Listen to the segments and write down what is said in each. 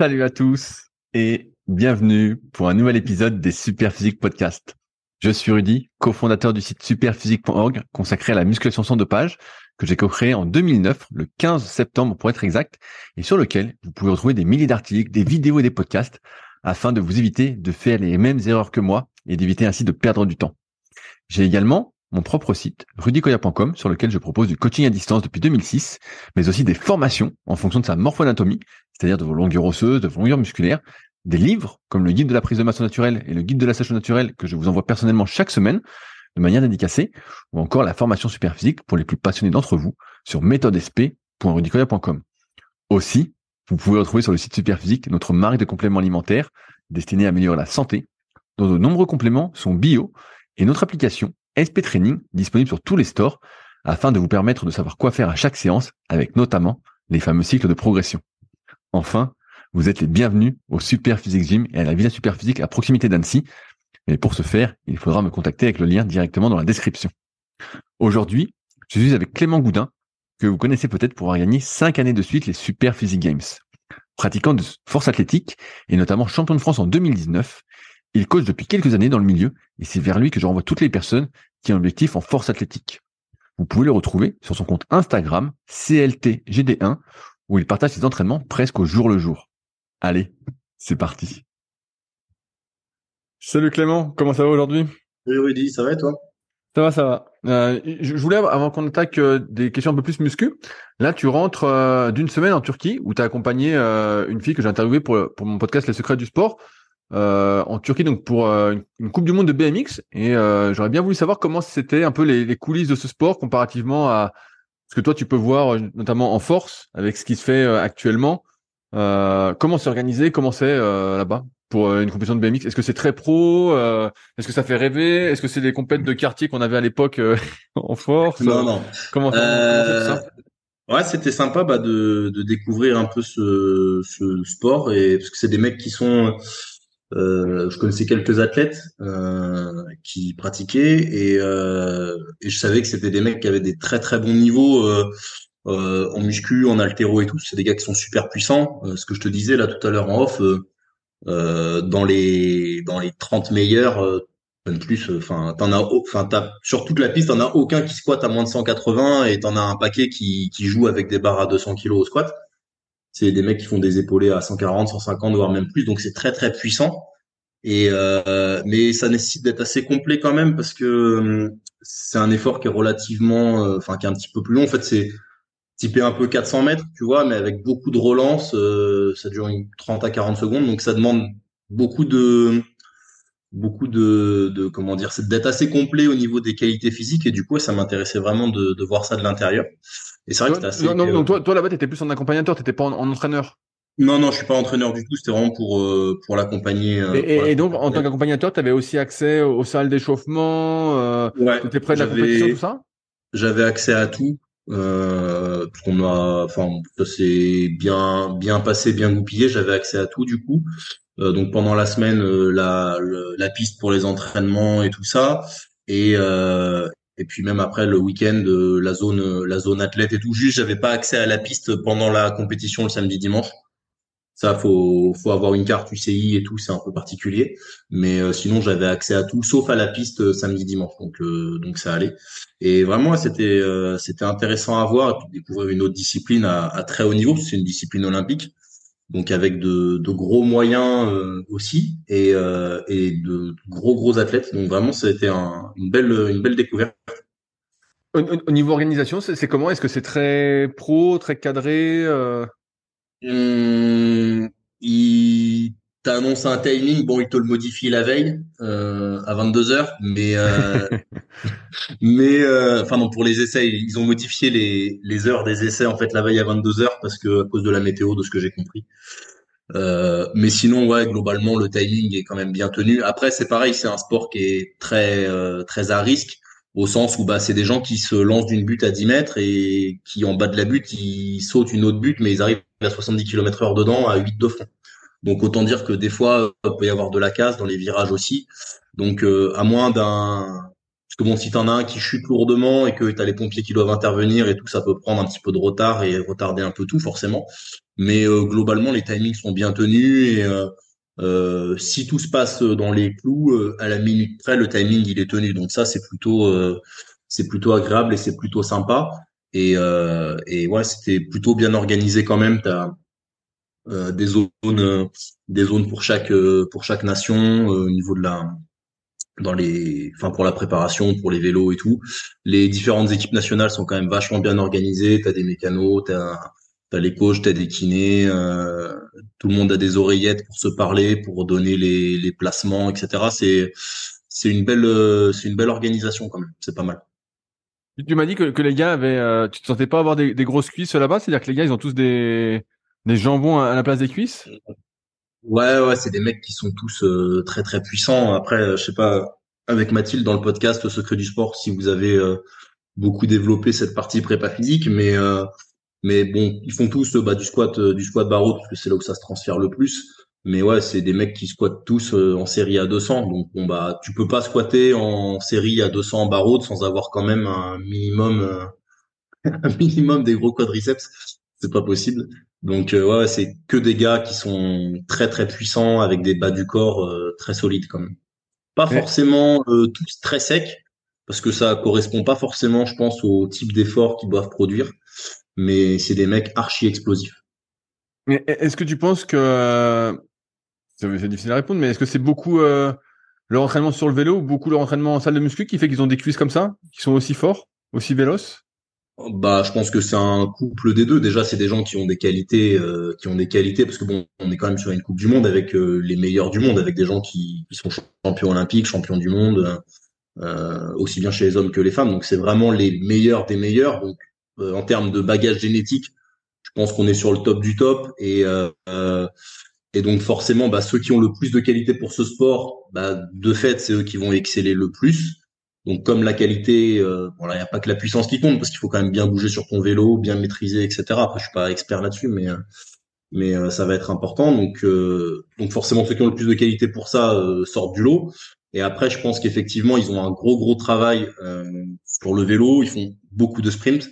Salut à tous et bienvenue pour un nouvel épisode des Superphysique Podcast. Je suis Rudy, cofondateur du site superphysique.org consacré à la musculation sans dopage que j'ai co-créé en 2009, le 15 septembre pour être exact, et sur lequel vous pouvez retrouver des milliers d'articles, des vidéos et des podcasts afin de vous éviter de faire les mêmes erreurs que moi et d'éviter ainsi de perdre du temps. J'ai également mon propre site, rudykoya.com, sur lequel je propose du coaching à distance depuis 2006, mais aussi des formations en fonction de sa morphoanatomie, c'est-à-dire de vos longueurs osseuses, de vos longueurs musculaires, des livres comme le guide de la prise de masse naturelle et le guide de la sèche naturelle que je vous envoie personnellement chaque semaine de manière dédicacée, ou encore la formation super physique pour les plus passionnés d'entre vous sur méthodesp.rudicoya.com. Aussi, vous pouvez retrouver sur le site Superphysique notre marque de compléments alimentaires destinée à améliorer la santé, dont de nombreux compléments sont bio, et notre application SP Training disponible sur tous les stores afin de vous permettre de savoir quoi faire à chaque séance avec notamment les fameux cycles de progression. Enfin, vous êtes les bienvenus au Super Physique Gym et à la Villa Super Physique à proximité d'Annecy. Mais pour ce faire, il faudra me contacter avec le lien directement dans la description. Aujourd'hui, je suis avec Clément Goudin, que vous connaissez peut-être pour avoir gagné 5 années de suite les Super Physique Games. Pratiquant de force athlétique et notamment champion de France en 2019, il coach depuis quelques années dans le milieu et c'est vers lui que je renvoie toutes les personnes qui ont un objectif en force athlétique. Vous pouvez le retrouver sur son compte Instagram CLTGD1 où il partage ses entraînements presque au jour le jour. Allez, c'est parti. Salut Clément, comment ça va aujourd'hui? Salut Rudy, ça va et toi? Ça va, ça va. Euh, je voulais, avant qu'on attaque euh, des questions un peu plus muscu, là tu rentres euh, d'une semaine en Turquie où tu as accompagné une fille que j'ai interviewée pour, pour mon podcast Les Secrets du Sport. Euh, en Turquie donc pour euh, une Coupe du Monde de BMX et euh, j'aurais bien voulu savoir comment c'était un peu les, les, coulisses de ce sport comparativement à ce que toi tu peux voir notamment en force avec ce qui se fait actuellement. comment c'est organisé, comment c'est là-bas pour une compétition de BMX Est-ce que c'est très pro Est-ce que ça fait rêver? Est-ce que c'est les compètes de quartier qu'on avait à l'époque en force? Non, non. Comment, ça Ouais, c'était sympa bah, de, de découvrir un peu ce, ce sport et parce que c'est des mecs qui sont euh, je connaissais quelques athlètes euh, qui pratiquaient et, euh, et, je savais que c'était des mecs qui avaient des très très bons niveaux euh, euh, en muscu, en altéro et tout. C'est des gars qui sont super puissants. ce que je te disais là tout à l'heure en off, dans les dans les 30 meilleurs, même plus. Enfin, t'en as, enfin, sur toute la piste, t'en as aucun qui squatte à moins de 180 et t'en as un paquet qui qui joue avec des barres à 200 kg au squat. C'est des mecs qui font des épaulés à 140, 150, voire même plus. Donc c'est très très puissant. Et euh, mais ça nécessite d'être assez complet quand même parce que hum, c'est un effort qui est relativement, euh, enfin qui est un petit peu plus long. En fait, c'est typé un peu 400 mètres, tu vois, mais avec beaucoup de relance. Euh, ça dure une 30 à 40 secondes, donc ça demande beaucoup de beaucoup de, de comment dire, d'être assez complet au niveau des qualités physiques et du coup, ça m'intéressait vraiment de, de voir ça de l'intérieur. Et c'est vrai que assez. Non, non, donc toi, toi là-bas, t'étais plus en accompagnateur, t'étais pas en, entraîneur. Non, non, je suis pas entraîneur du tout. C'était vraiment pour euh, pour l'accompagner. Euh, et, et, donc, en tant qu'accompagnateur, tu avais aussi accès aux salles d'échauffement. Euh, ouais. étais près de la compétition, tout ça? J'avais accès à tout. Euh, parce qu'on a, enfin, ça s'est bien bien passé, bien goupillé. J'avais accès à tout du coup. Euh, donc pendant la semaine, la, la piste pour les entraînements et tout ça. Et et puis même après le week-end la zone la zone athlète et tout juste j'avais pas accès à la piste pendant la compétition le samedi dimanche. Ça faut faut avoir une carte UCI et tout c'est un peu particulier. Mais euh, sinon j'avais accès à tout sauf à la piste euh, samedi dimanche. Donc euh, donc ça allait. Et vraiment c'était c'était intéressant à voir et découvrir une autre discipline à, à très haut niveau c'est une discipline olympique donc avec de, de gros moyens aussi et, et de gros gros athlètes. Donc vraiment, ça a été un, une belle une belle découverte. Au, niveau organisation, c'est comment? Est-ce que c'est très pro, très cadré euh... hum, Il t'annonce un timing, bon, il te le modifie la veille euh, à 22 heures, mais euh, mais euh, enfin non pour les essais, ils ont modifié les les heures des essais en fait la veille à 22 heures parce que à cause de la météo, de ce que j'ai compris. Euh, mais sinon, ouais, globalement, le timing est quand même bien tenu. Après, c'est pareil, c'est un sport qui est très euh, très à risque au sens où bah c'est des gens qui se lancent d'une butte à 10 mètres et qui en bas de la butte ils sautent une autre butte mais ils arrivent à 70 km heure dedans à 8 de fond. Donc autant dire que des fois il peut y avoir de la casse dans les virages aussi. Donc euh, à moins d'un Parce que bon, si t'en as un qui chute lourdement et que t'as les pompiers qui doivent intervenir et tout, ça peut prendre un petit peu de retard et retarder un peu tout, forcément. Mais globalement, les timings sont bien tenus et euh, si tout se passe dans les clous, euh, à la minute près, le timing il est tenu. Donc ça, c'est plutôt euh, c'est plutôt agréable et c'est plutôt sympa. Et, et ouais, c'était plutôt bien organisé quand même. Des zones des zones pour chaque pour chaque nation au niveau de la dans les enfin pour la préparation pour les vélos et tout les différentes équipes nationales sont quand même vachement bien organisées t'as des mécanos t'as T'as les coachs, t'as des kinés, euh, tout le monde a des oreillettes pour se parler, pour donner les, les placements, etc. C'est c'est une belle euh, c'est une belle organisation quand même. C'est pas mal. Tu m'as dit que, que les gars avaient, euh, tu te sentais pas avoir des grosses cuisses là-bas, c'est-à-dire que les gars ils ont tous des des jambons à la place des cuisses? Ouais ouais, c'est des mecs qui sont tous euh, très très puissants. Après, je sais pas avec Mathilde dans le podcast Secret du sport si vous avez beaucoup développé cette partie prépa physique, mais mais bon, ils font tous bah, du squat, euh, du squat barreau parce que c'est là où ça se transfère le plus. Mais ouais, c'est des mecs qui squattent tous euh, en série à 200. Donc bon bah, tu peux pas squatter en série à 200 barreau sans avoir quand même un minimum, euh, un minimum des gros quadriceps. C'est pas possible. Donc ouais, c'est que des gars qui sont très très puissants avec des bas du corps très solides quand même. Pas forcément tous très secs parce que ça correspond pas forcément, je pense, au type d'effort qu'ils doivent produire mais c'est des mecs archi explosifs. Mais est-ce que tu penses que c'est difficile à répondre, mais est-ce que c'est beaucoup euh, leur entraînement sur le vélo ou beaucoup leur entraînement en salle de muscu qui fait qu'ils ont des cuisses comme ça, qui sont aussi forts, aussi véloces? Bah, je pense que c'est un couple des deux. Déjà, c'est des gens qui ont des qualités, euh, qui ont des qualités, parce que bon, on est quand même sur une Coupe du Monde avec euh, les meilleurs du monde, avec des gens qui, sont champions olympiques, champions du monde, euh, aussi bien chez les hommes que les femmes. Donc, c'est vraiment les meilleurs des meilleurs. Donc, en termes de bagage génétique, je pense qu'on est sur le top du top et et donc forcément, bah, ceux qui ont le plus de qualité pour ce sport, bah, de fait, c'est eux qui vont exceller le plus. Donc comme la qualité, voilà, il n'y a pas que la puissance qui compte parce qu'il faut quand même bien bouger sur ton vélo, bien maîtriser, etc. Après, je suis pas expert là-dessus, mais mais ça va être important. Donc donc forcément, ceux qui ont le plus de qualité pour ça sortent du lot. Et après, je pense qu'effectivement, ils ont un gros gros travail pour le vélo. Ils font beaucoup de sprints.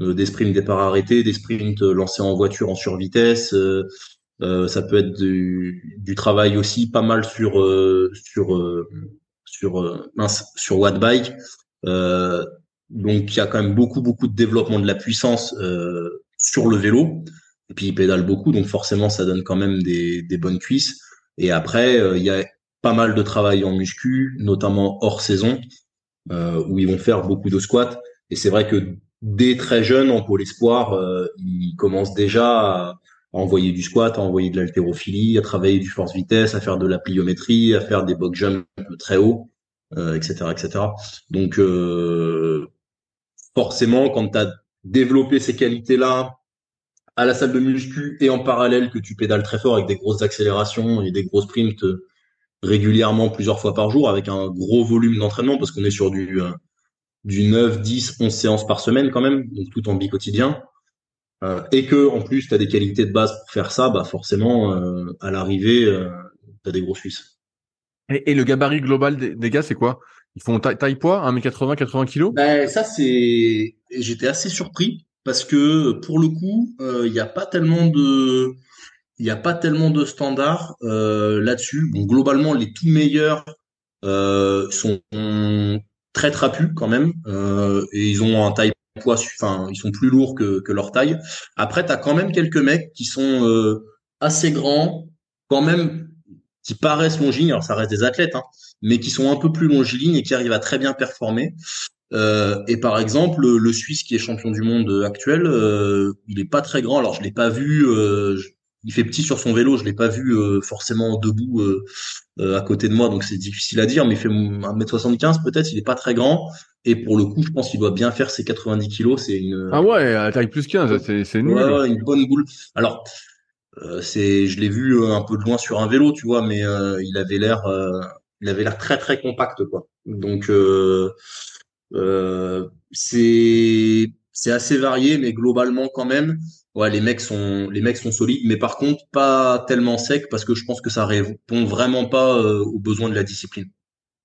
Euh, des sprints départ arrêtés, des sprints euh, lancés en voiture en survitesse. Euh, ça peut être du, du, travail aussi pas mal sur sur sur mince, sur Wattbike. Euh, donc il y a quand même beaucoup beaucoup de développement de la puissance euh, sur le vélo. Et puis il pédale beaucoup, donc forcément ça donne quand même des, des bonnes cuisses. Et après il y a pas mal de travail en muscu, notamment hors saison, euh, où ils vont faire beaucoup de squats. Et c'est vrai que dès très jeune en pôle espoir, euh, il commence déjà à, envoyer du squat, à envoyer de l'haltérophilie, à travailler du force vitesse, à faire de la pliométrie, à faire des box jumps très haut, euh, etc., etc. Donc euh, forcément, quand tu as développé ces qualités-là à la salle de muscu et en parallèle que tu pédales très fort avec des grosses accélérations et des gros sprints régulièrement plusieurs fois par jour avec un gros volume d'entraînement parce qu'on est sur du du 9, 10, 11 séances par semaine quand même, donc tout en bi-quotidien, euh, et que en plus tu as des qualités de base pour faire ça, bah forcément euh, à l'arrivée euh, tu as des gros Suisses. Et, et, le gabarit global des, des gars, c'est quoi? Ils font taille, taille poids, 1m80, 80 kg Ben ça c'est j'étais assez surpris parce que pour le coup, il euh, n'y a pas tellement de il n'y a pas tellement de standards là-dessus. Bon, globalement, les tout meilleurs sont très trapus quand même, et ils ont un taille poids, enfin ils sont plus lourds que, leur taille. Après, tu as quand même quelques mecs qui sont euh, assez grands, quand même qui paraissent longilignes, alors ça reste des athlètes, hein, mais qui sont un peu plus longilignes et qui arrivent à très bien performer. Euh, et par exemple, le, Suisse qui est champion du monde actuel, euh, il est pas très grand. Alors je l'ai pas vu, euh, il fait petit sur son vélo, je l'ai pas vu euh, forcément debout euh, euh, à côté de moi, donc c'est difficile à dire, mais il fait 1m75 peut-être, il est pas très grand, et pour le coup, je pense qu'il doit bien faire ses 90 kilos, c'est une... Ah ouais, à taille plus 15, c'est, c'est nul. Ouais, une bonne boule. Alors, c'est, je l'ai vu un peu de loin sur un vélo, tu vois, mais il avait l'air, il avait l'air très très compact, quoi. Donc, c'est, c'est assez varié, mais globalement quand même, ouais, les mecs sont les mecs sont solides, mais par contre pas tellement secs parce que je pense que ça répond vraiment pas euh, aux besoins de la discipline.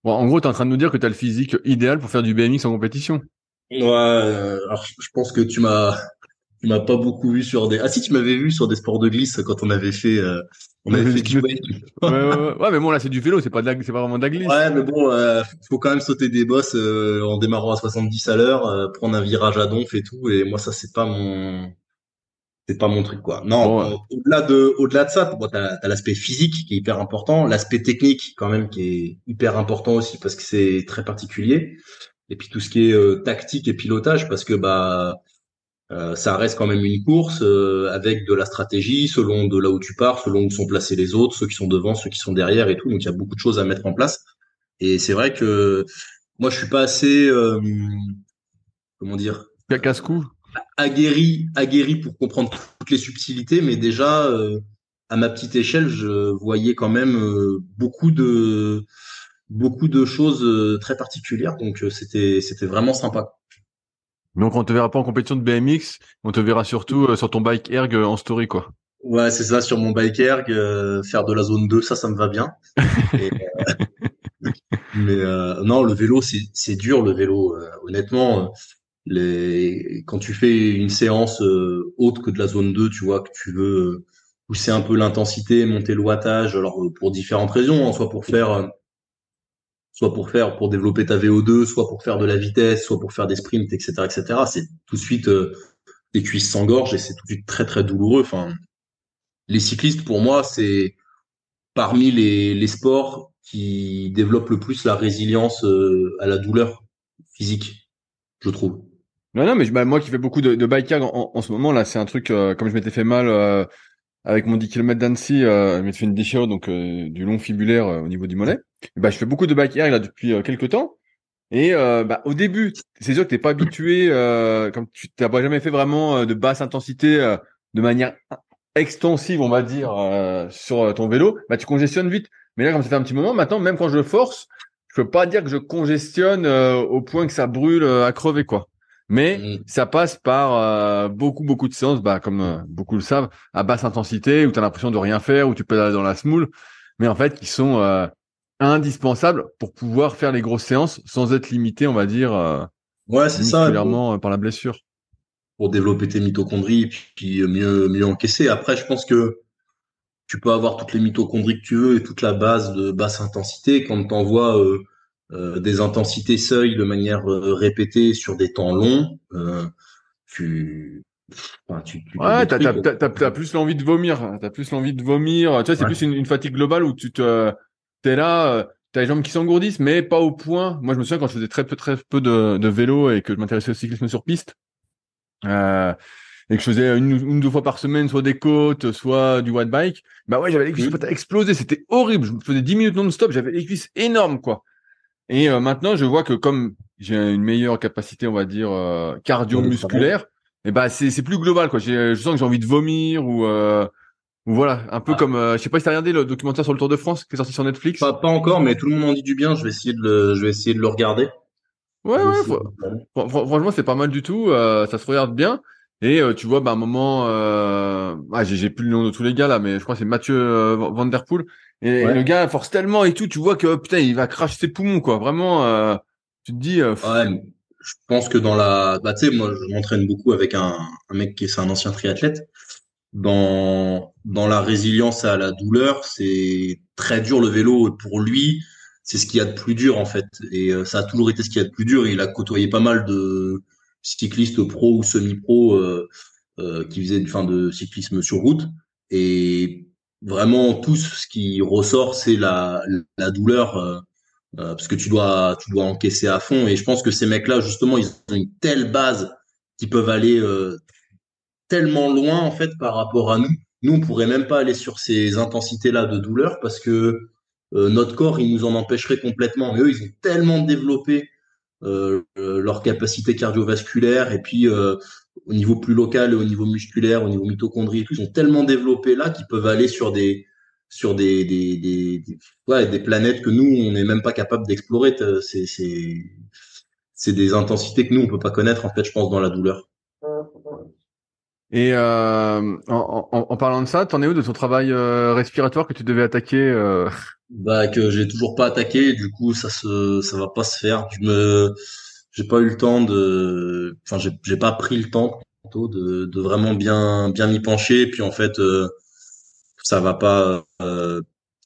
Bon, en gros, tu es en train de nous dire que tu as le physique idéal pour faire du BMX en compétition. Ouais, euh, alors je pense que tu m'as tu m'as pas beaucoup vu sur des Ah si, tu m'avais vu sur des sports de glisse quand on avait fait euh, on avait fait du ouais, ouais, ouais, ouais, mais bon là c'est du vélo, c'est pas de la... c'est pas vraiment de la glisse. Ouais, mais bon, euh, faut quand même sauter des bosses euh, en démarrant à 70 à l'heure, euh, prendre un virage à donf et tout et moi ça c'est pas mon c'est pas mon truc quoi. Non, au-delà de au-delà de ça, bon, t'as as, l'aspect physique qui est hyper important, l'aspect technique quand même qui est hyper important aussi parce que c'est très particulier. Et puis tout ce qui est euh, tactique et pilotage parce que bah euh, ça reste quand même une course euh, avec de la stratégie selon de là où tu pars, selon où sont placés les autres, ceux qui sont devant, ceux qui sont derrière et tout. Donc il y a beaucoup de choses à mettre en place. Et c'est vrai que moi je suis pas assez comment dire casse-cou aguerri, aguerri pour comprendre toutes les subtilités, mais déjà euh, à ma petite échelle, je voyais quand même euh, beaucoup de beaucoup de choses euh, très particulières, donc c'était c'était vraiment sympa. Donc on te verra pas en compétition de BMX, on te verra surtout sur ton bike erg en story quoi. Ouais, c'est ça sur mon bike erg, faire de la zone 2, ça ça me va bien. mais non, le vélo c'est c'est dur le vélo honnêtement les, quand tu fais une séance euh, autre que de la zone 2, tu vois, que tu veux euh, pousser un peu l'intensité, monter le wattage, alors euh, pour différentes raisons, hein, soit pour faire soit pour faire pour développer ta VO2, soit pour faire de la vitesse, soit pour faire des sprints, etc., etc. C'est tout de suite des cuisses s'engorgent et c'est tout de suite très très douloureux. Enfin, les cyclistes pour moi c'est parmi les, les sports qui développent le plus la résilience à la douleur physique, je trouve. Non, non, mais bah, moi qui fais beaucoup de, de bike en, ce moment, là, c'est un truc, euh, comme je m'étais fait mal euh, avec mon 10 km d'Annecy, euh, je m'étais fait une déchirure, donc euh, du long fibulaire au niveau du mollet. Bah, je fais beaucoup de bike là depuis quelques temps. Et bah, au début, c'est sûr que t'es pas habitué, comme tu t'as jamais fait vraiment de basse intensité de manière extensive, on va dire, sur ton vélo, bah tu congestionnes vite. Mais là, comme ça fait un petit moment, maintenant, même quand je force, je peux pas dire que je congestionne au point que ça brûle à crever, quoi. Mais mm. ça passe par euh, beaucoup, beaucoup de séances, bah, comme euh, beaucoup le savent, à basse intensité, où tu as l'impression de rien faire, où tu peux aller dans la smoule, mais en fait, qui sont euh, indispensables pour pouvoir faire les grosses séances sans être limité, on va dire, ouais, c'est ça, par la blessure. Pour développer tes mitochondries, puis mieux, mieux encaisser. Après, je pense que tu peux avoir toutes les mitochondries que tu veux et toute la base de basse intensité. Quand tu envoies euh, des intensités seuil de manière euh, répétée sur des temps longs, euh, tu tu, tu ouais, t'as, plus l'envie de vomir. T'as plus l'envie de vomir. Tu vois, c'est plus une, fatigue globale où tu te, t'es là, t'as les jambes qui s'engourdissent, mais pas au point. Moi, je me souviens quand je faisais très peu, très peu de, de vélo et que je m'intéressais au cyclisme sur piste, euh, et que je faisais une, ou deux fois par semaine, soit des côtes, soit du white bike. Bah ouais, j'avais les cuisses mmh. explosées. C'était horrible. Je me faisais 10 minutes non-stop. J'avais les cuisses énormes, quoi. Et euh, maintenant, je vois que comme j'ai une meilleure capacité, on va dire euh, cardio-musculaire, et ben c'est c'est plus global quoi. Je sens que j'ai envie de vomir ou euh, ou voilà, un peu ah. comme je sais pas si t'as regardé le documentaire sur le Tour de France qui est sorti sur Netflix. Pas, pas encore, mais tout le monde en dit du bien. Je vais essayer de le, je vais essayer de le regarder. Ouais ouais. franchement, c'est pas mal du tout. ça se regarde bien. Et tu vois, bah, un moment, ah, j'ai plus le nom de tous les gars là, mais je crois que c'est Mathieu Van Der Poel et le gars force tellement et tout, tu vois que putain, il va cracher ses poumons, quoi. Vraiment, euh, tu te dis. Euh, ouais, je pense que dans la, bah tu sais, moi, je m'entraîne beaucoup avec un, un mec qui est, c'est un ancien triathlète. Dans dans la résilience à la douleur, c'est très dur le vélo pour lui. C'est ce qu'il y a de plus dur en fait, et euh, ça a toujours été ce qu'il y a de plus dur. il a côtoyé pas mal de cyclistes pro ou semi-pro euh, euh, qui faisaient fin de cyclisme sur route. Et vraiment tout ce qui ressort, c'est la, la douleur, euh, euh, parce que tu dois, tu dois encaisser à fond. Et je pense que ces mecs-là, justement, ils ont une telle base qu'ils peuvent aller euh, tellement loin en fait par rapport à nous. Nous, on pourrait même pas aller sur ces intensités-là de douleur parce que notre corps, il nous en empêcherait complètement. Mais eux, ils ont tellement développé leur capacité cardiovasculaire et puis au niveau plus local, au niveau musculaire, au niveau mitochondrie ils sont tellement développés là qu'ils peuvent aller sur des sur des des, des, des planètes que nous on n'est même pas capable d'explorer. C'est c'est des intensités que nous on peut pas connaître en fait, je pense dans la douleur. Et euh, en, en, en, parlant de ça, t'en es où de ton travail euh, respiratoire que tu devais attaquer euh... Bah que j'ai toujours pas attaqué, du coup ça se ça va pas se faire. Je me j'ai pas eu le temps de enfin j'ai j'ai pas pris le temps plutôt de de vraiment bien bien m'y pencher puis en fait euh, ça va pas euh,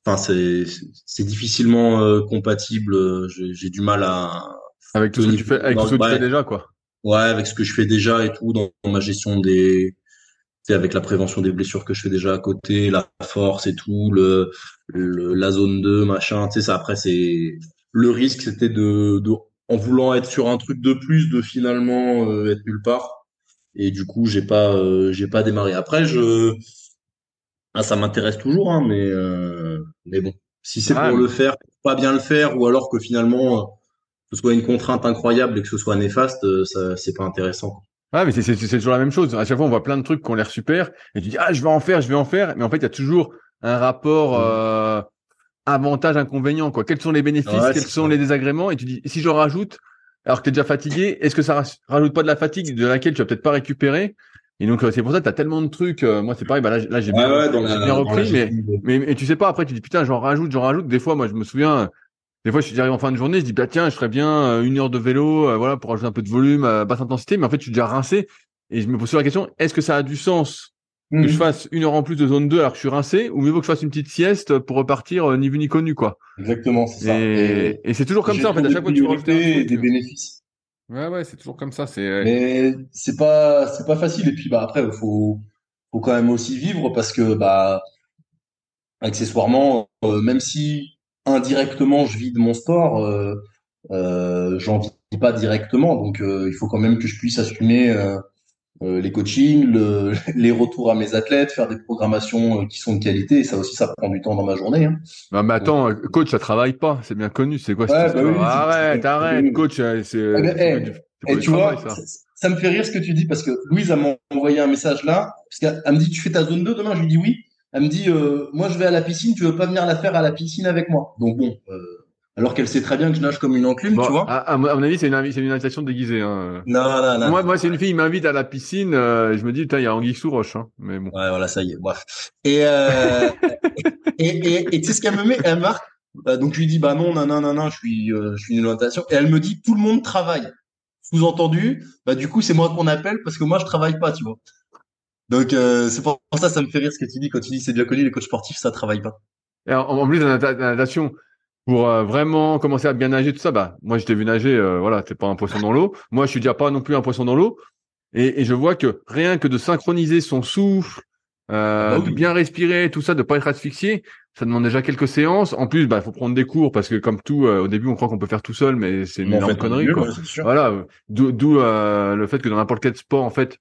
enfin c'est c'est difficilement euh, compatible, j'ai j'ai du mal à avec tout ce que tu fais avec tout ce que tu fais déjà quoi. Ouais, avec ce que je fais déjà et tout dans ma gestion des avec la prévention des blessures que je fais déjà à côté, la force et tout, le, la zone 2, machin, tu sais, ça après c'est le risque c'était de, de en voulant être sur un truc de plus de finalement euh, être nulle part et du coup j'ai pas euh, j'ai pas démarré. Après je ah, ça m'intéresse toujours hein, mais euh, mais bon, si c'est pour le faire, pas bien le faire ou alors que finalement ce soit une contrainte incroyable et que ce soit néfaste, ça c'est pas intéressant. Ah, mais c'est toujours la même chose. À chaque fois, on voit plein de trucs qui ont l'air super, et tu dis ah je vais en faire, je vais en faire, mais en fait il y a toujours un rapport mmh. euh, avantage inconvénient quoi. Quels sont les bénéfices, quels sont les désagréments, et tu dis si j'en rajoute, alors que tu es déjà fatigué, est-ce que ça rajoute pas de la fatigue de laquelle tu vas peut-être pas récupérer? Et donc c'est pour ça que tu as tellement de trucs. Euh, moi c'est pareil, bah là, là j'ai bien, bien repris, mais, mais, mais tu sais pas après tu dis putain j'en rajoute, j'en rajoute. Des fois moi je me souviens des fois, je suis arrivé en fin de journée, je dis bah tiens, je ferais bien euh, une heure de vélo, euh, voilà, pour ajouter un peu de volume, euh, basse intensité. Mais en fait, je suis déjà rincé et je me pose la question est-ce que ça a du sens que je mhm. fasse une heure en plus de zone 2 alors que je suis rincé, ou mieux vaut que je fasse une petite sieste pour repartir ni vu ni connu, quoi. Exactement, c'est ça. Et, et c'est toujours comme ça en fait. À chaque fois, tu rajoutes des bénéfices. Ouais, ouais, c'est toujours comme ça. C'est. Mais c'est pas, c'est pas facile. Et puis bah après, faut, faut quand même aussi vivre parce que bah accessoirement, même si indirectement je vis de mon sport, euh, euh, j'en vis pas directement. Donc euh, il faut quand même que je puisse assumer euh, les coachings, le, les retours à mes athlètes, faire des programmations qui sont de qualité. Et ça aussi, ça prend du temps dans ma journée. Hein. Non, mais attends, coach, ça travaille pas. C'est bien connu. C'est quoi ouais, bah Arrête, arrête, coach. C'est. Ah, tu vois, ça? ça. me fait rire ce que tu dis parce que Louise m'a envoyé un message là. Parce qu'elle me dit, tu fais ta zone 2 demain? Je lui dis oui. Elle me dit, euh, moi je vais à la piscine, tu veux pas venir la faire à la piscine avec moi Donc bon, euh, alors qu'elle sait très bien que je nage comme une enclume, tu vois. À, mon avis, c'est une, une, invitation déguisée. Hein. Non, non, non. Moi, moi c'est une fille, qui m'invite à la piscine, euh, je me dis, putain, il y a Anguille sous roche. Hein. Mais bon. Ouais, voilà, ça y est. Bref. Et, euh, et, et, et tu sais ce qu'elle me met? Elle marque. donc je lui dis, bah non, non, non, non, non, je suis, je suis une invitation. Et elle me dit, tout le monde travaille. Sous-entendu, bah du coup, c'est moi qu'on appelle parce que moi, je travaille pas, tu vois. Donc euh, c'est pour ça ça me fait rire ce que tu dis quand tu dis c'est bien connu les coachs sportifs ça travaille pas. Et en, plus de la natation pour euh, vraiment commencer à bien nager tout ça bah moi je t'ai vu nager euh, voilà t'es pas un poisson dans l'eau. Moi je suis déjà pas non plus un poisson dans l'eau. Et, et, je vois que rien que de synchroniser son souffle euh, bah de bien respirer tout ça de pas être asphyxié ça demande déjà quelques séances. En plus bah faut prendre des cours parce que comme tout au début on croit qu'on peut faire tout seul mais c'est une énorme connerie quoi. voilà d'où le fait que dans n'importe quel sport en fait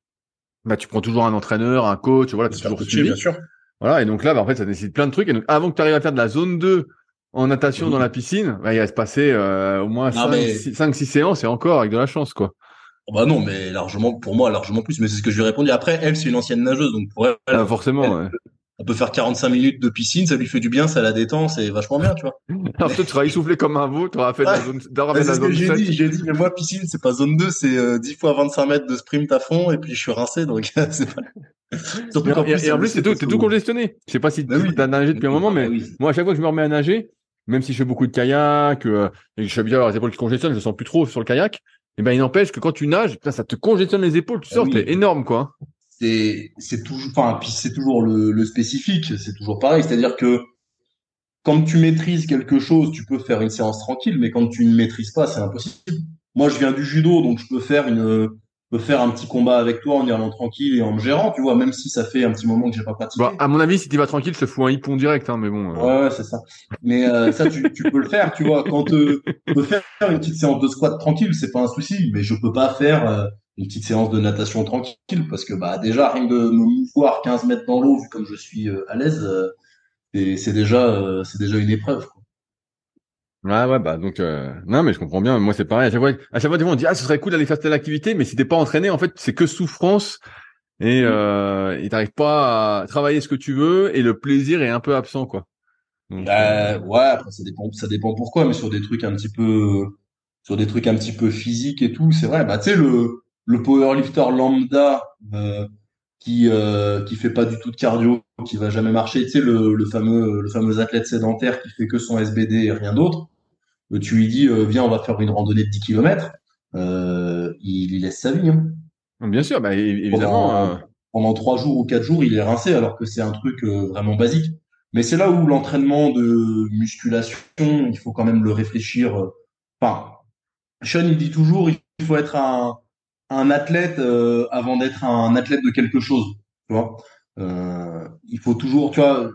bah, tu prends toujours un entraîneur, un coach, voilà, tu toujours suivi. Bien sûr. Voilà, et donc là, bah, en fait, ça nécessite plein de trucs. Et donc, avant que tu arrives à faire de la zone 2 en natation dans la piscine, bah, il va se passer euh, au moins 5-6 séances et encore avec de la chance, quoi. Oh, bah non, mais largement, pour moi, largement plus. Mais c'est ce que je lui ai répondu. Après, elle, c'est une ancienne nageuse, donc pour elle, ah, forcément, ouais. Elle peut faire 45 minutes de piscine, ça lui fait du bien, ça la détend, c'est vachement bien, tu vois. Alors toi, tu seras essoufflé comme un veau, tu auras fait la zone, fait la zone j'ai dit, j'ai dit, mais moi, piscine, c'est pas zone 2, c'est euh, 10 fois 25 mètres de sprint à fond, et puis je suis rincé, donc c'est pas... Surtout et, plus, et, en plus, c'est tout, t'es tout congestionné. Je sais pas si bah tu as nagé depuis un moment, mais bah moi, à chaque fois que je me remets à nager, même si je fais beaucoup de kayak, euh, et que je suis habitué à avoir les épaules qui congestionnent, je sens plus trop sur le kayak, et eh ben, il n'empêche que quand tu nages, putain, ça te congestionne les épaules, tu bah sors, t'es énorme, quoi c'est c'est toujours enfin puis c'est toujours le, le spécifique c'est toujours pareil c'est-à-dire que quand tu maîtrises quelque chose tu peux faire une séance tranquille mais quand tu ne maîtrises pas c'est impossible. Moi je viens du judo donc je peux faire une peux faire un petit combat avec toi en y allant tranquille et en me gérant tu vois même si ça fait un petit moment que j'ai pas pratiqué. Bah, à mon avis si tu vas tranquille je te fous un hippon direct hein mais bon euh. ouais, ouais c'est ça. Mais euh, ça tu, tu peux le faire tu vois. Quand euh, tu peux faire une petite séance de squat tranquille c'est pas un souci mais je peux pas faire euh, une petite séance de natation tranquille parce que bah déjà rien de me mouvoir 15 mètres dans l'eau vu comme je suis euh, à l'aise euh, c'est déjà euh, c'est déjà une épreuve quoi. Ouais ouais bah donc non mais je comprends bien moi c'est pareil à chaque fois à chaque fois on dit ah ce serait cool d'aller faire telle activité mais si t'es pas entraîné en fait c'est que souffrance et mmh. euh, t'arrives pas à travailler ce que tu veux et le plaisir est un peu absent quoi. bah, ouais après ça dépend ça dépend pourquoi mais sur des trucs un petit peu sur des trucs un petit peu physiques et tout c'est vrai bah tu sais le le powerlifter lambda, euh, qui euh, qui fait pas du tout de cardio, qui va jamais marcher, tu sais le, le fameux le fameux athlète sédentaire qui fait que son SBD et rien d'autre, euh, tu lui dis euh, viens on va faire une randonnée de 10 km, euh, il, il laisse sa vie. Hein. Bien sûr, bah, évidemment. Pendant, euh, pendant trois jours ou quatre jours, il est rincé alors que c'est un truc euh, vraiment basique. Mais c'est là où l'entraînement de musculation, il faut quand même le réfléchir. euh, Enfin, Sean, il dit toujours, il faut être un, un athlète euh, avant d'être un athlète de quelque chose. Tu vois, Euh, il faut toujours, tu vois,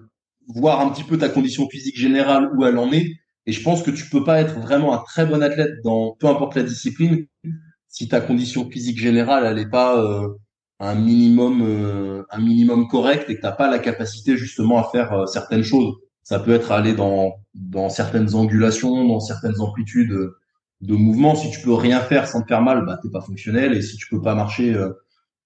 voir un petit peu ta condition physique générale où elle en est. Et je pense que tu peux pas être vraiment un très bon athlète dans peu importe la discipline si ta condition physique générale elle pas euh, un minimum euh, un minimum correct et que t'as pas la capacité justement à faire euh, certaines choses. Ça peut être aller dans dans certaines angulations, dans certaines amplitudes euh, de mouvement. Si tu peux rien faire sans te faire mal, bah t'es pas fonctionnel. Et si tu peux pas marcher, euh,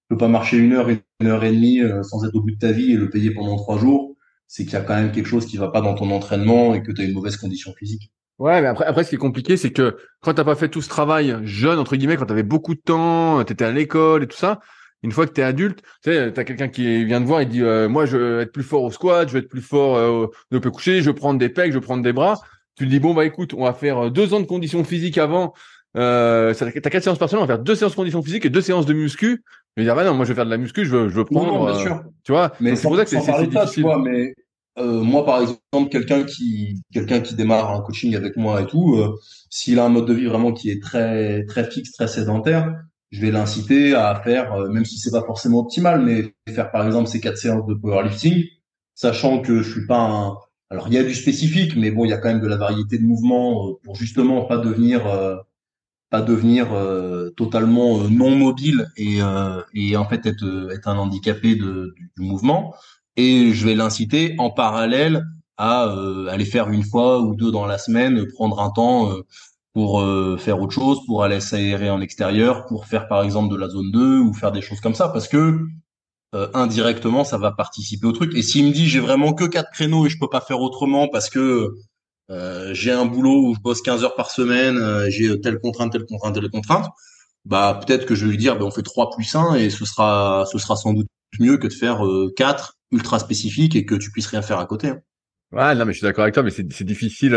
peux pas marcher une heure, une heure et demie euh, sans être au bout de ta vie et le payer pendant trois jours, c'est qu'il y a quand même quelque chose qui va pas dans ton entraînement et que tu as une mauvaise condition physique. Ouais, mais après, après, ce qui est compliqué, c'est que quand t'as pas fait tout ce travail jeune, entre guillemets, quand t'avais beaucoup de temps, t'étais à l'école et tout ça, une fois que t'es adulte, tu sais, t'as quelqu'un qui vient te voir et dit, euh, moi, je veux être plus fort au squat, je veux être plus fort euh, au couché, je veux prendre des pecs, je veux prendre des bras. Tu te dis, bon, bah, écoute, on va faire euh, deux ans de conditions physiques avant, euh, t'as quatre séances par semaine, on va faire deux séances de conditions physiques et deux séances de muscu. Je vais dire, bah non, moi, je vais faire de la muscu, je veux, je veux prendre, Non, non, bien euh, sûr. tu vois. Mais c'est pour ça que c'est difficile. vois, mais euh, moi, par exemple, quelqu'un qui, quelqu'un qui démarre un coaching avec moi et tout, euh, s'il a un mode de vie vraiment qui est très, très fixe, très sédentaire, je vais l'inciter à faire, euh, même si c'est pas forcément optimal, mais faire par exemple ces quatre séances de powerlifting, sachant que je suis pas un, alors il y a du spécifique, mais bon, il y a quand même de la variété de mouvements euh, pour justement pas devenir, euh, pas devenir euh, totalement euh, non mobile et, euh, et en fait être, être un handicapé de, du, mouvement. Et je vais l'inciter en parallèle à aller faire une fois ou deux dans la semaine, prendre un temps pour faire autre chose, pour aller s'aérer en extérieur, pour faire par exemple de la zone 2 ou faire des choses comme ça, parce que euh, indirectement ça va participer au truc. Et s'il me dit j'ai vraiment que quatre créneaux et je peux pas faire autrement parce que euh, j'ai un boulot où je bosse 15 heures par semaine, euh, j'ai telle contrainte, telle contrainte, telle contrainte, bah peut-être que je vais lui dire, ben on fait 3 plus 1 et ce sera, ce sera sans doute mieux que de faire euh, 4 ultra spécifiques et que tu puisses rien faire à côté. hein. Ouais, non, mais je suis d'accord avec toi, mais c'est difficile.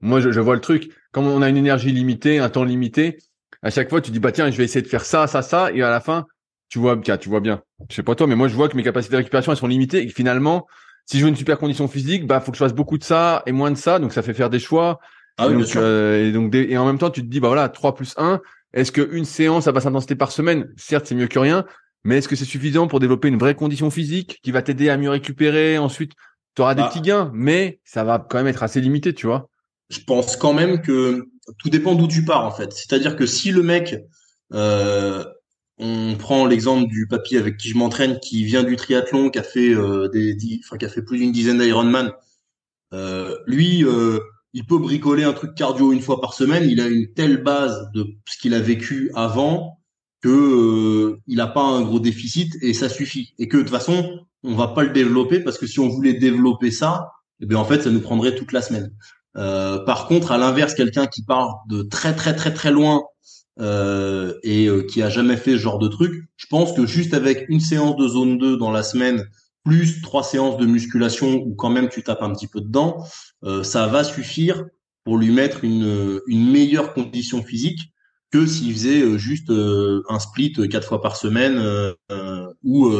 moi, je, je vois le truc. Comme on a une énergie limitée, un temps limité, à chaque fois, tu dis bah tiens, je vais essayer de faire ça, ça, ça, et à la fin, tu vois, tu vois bien. Je sais pas toi, mais moi, je vois que mes capacités de récupération elles sont limitées et que finalement, si je veux une super condition physique, bah faut que je fasse beaucoup de ça et moins de ça, donc ça fait faire des choix. Ah oui, et bien donc, sûr. euh, et donc et en même temps, tu te dis bah voilà, 3 plus 1, est-ce que une séance à basse intensité par semaine, certes, c'est mieux que rien, mais est-ce que c'est suffisant pour développer une vraie condition physique qui va t'aider à mieux récupérer? Ensuite tu auras des Bah. petits gains, mais ça va quand même être assez limité, tu vois. je pense quand même que tout dépend d'où tu pars en fait. C'est-à-dire que si le mec, euh, on prend l'exemple du papy avec qui je m'entraîne, qui vient du triathlon, qui a fait euh, des, enfin qui a fait plus d'une dizaine d'Ironman, euh, lui, euh, il peut bricoler un truc cardio une fois par semaine. Il a une telle base de ce qu'il a vécu avant que euh, il a pas un gros déficit et ça suffit. Et que de toute façon, on va pas le développer parce que si on voulait développer ça, eh bien en fait, ça nous prendrait toute la semaine. Euh, par contre, à l'inverse, quelqu'un qui part de très très très très loin euh, et euh, qui a jamais fait ce genre de truc, je pense que juste avec une séance de zone 2 dans la semaine, plus trois séances de musculation où quand même tu tapes un petit peu dedans, euh, ça va suffire pour lui mettre une, une meilleure condition physique que s'il faisait euh, juste euh, un split quatre fois par semaine ou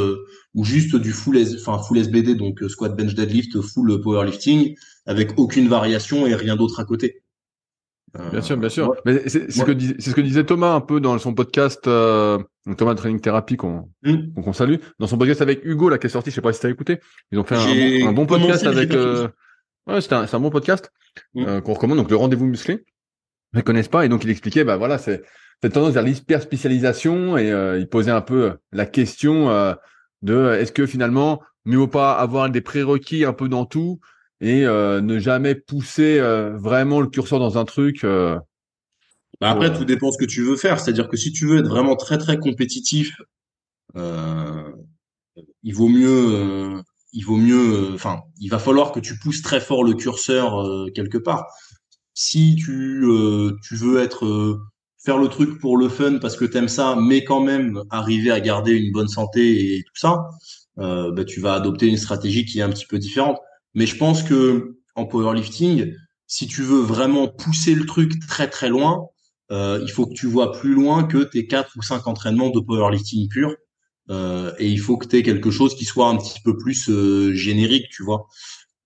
ou juste du full enfin full SBD donc squat bench deadlift full powerlifting avec aucune variation et rien d'autre à côté. Bien sûr, bien sûr. ouais. Mais c'est c'est ce Ouais. ce que disait Thomas un peu dans son podcast, euh, Thomas de Training Therapy qu'on qu'on salue, dans son podcast avec Hugo là qui est sorti, je sais pas si t'as écouté. Ils ont fait un, bon- un bon commencé, podcast avec. Euh... Ouais, c'est un, c'est un bon podcast Hmm. euh, qu'on recommande. Donc le rendez-vous musclé. Ils ne connaissent pas et donc il expliquait, bah voilà, c'est cette tendance vers l'hyper spécialisation et euh, il posait un peu la question euh, de est-ce que finalement mieux vaut pas avoir des prérequis un peu dans tout et euh, ne jamais pousser euh, vraiment le curseur dans un truc. euh, Bah après, Ouais. tout dépend ce que tu veux faire. C'est-à-dire que si tu veux être vraiment très très compétitif, euh, il vaut mieux, euh, il vaut mieux, euh, enfin, il va falloir que tu pousses très fort le curseur quelque part. Si tu tu veux être faire le truc pour le fun parce que t'aimes ça, mais quand même arriver à garder une bonne santé et tout ça, bah, tu vas adopter une stratégie qui est un petit peu différente. Mais je pense que en powerlifting, si tu veux vraiment pousser le truc très très loin, euh, il faut que tu vois plus loin que tes quatre ou cinq entraînements de powerlifting pur. Euh, et il faut que tu aies quelque chose qui soit un petit peu plus euh, générique, tu vois.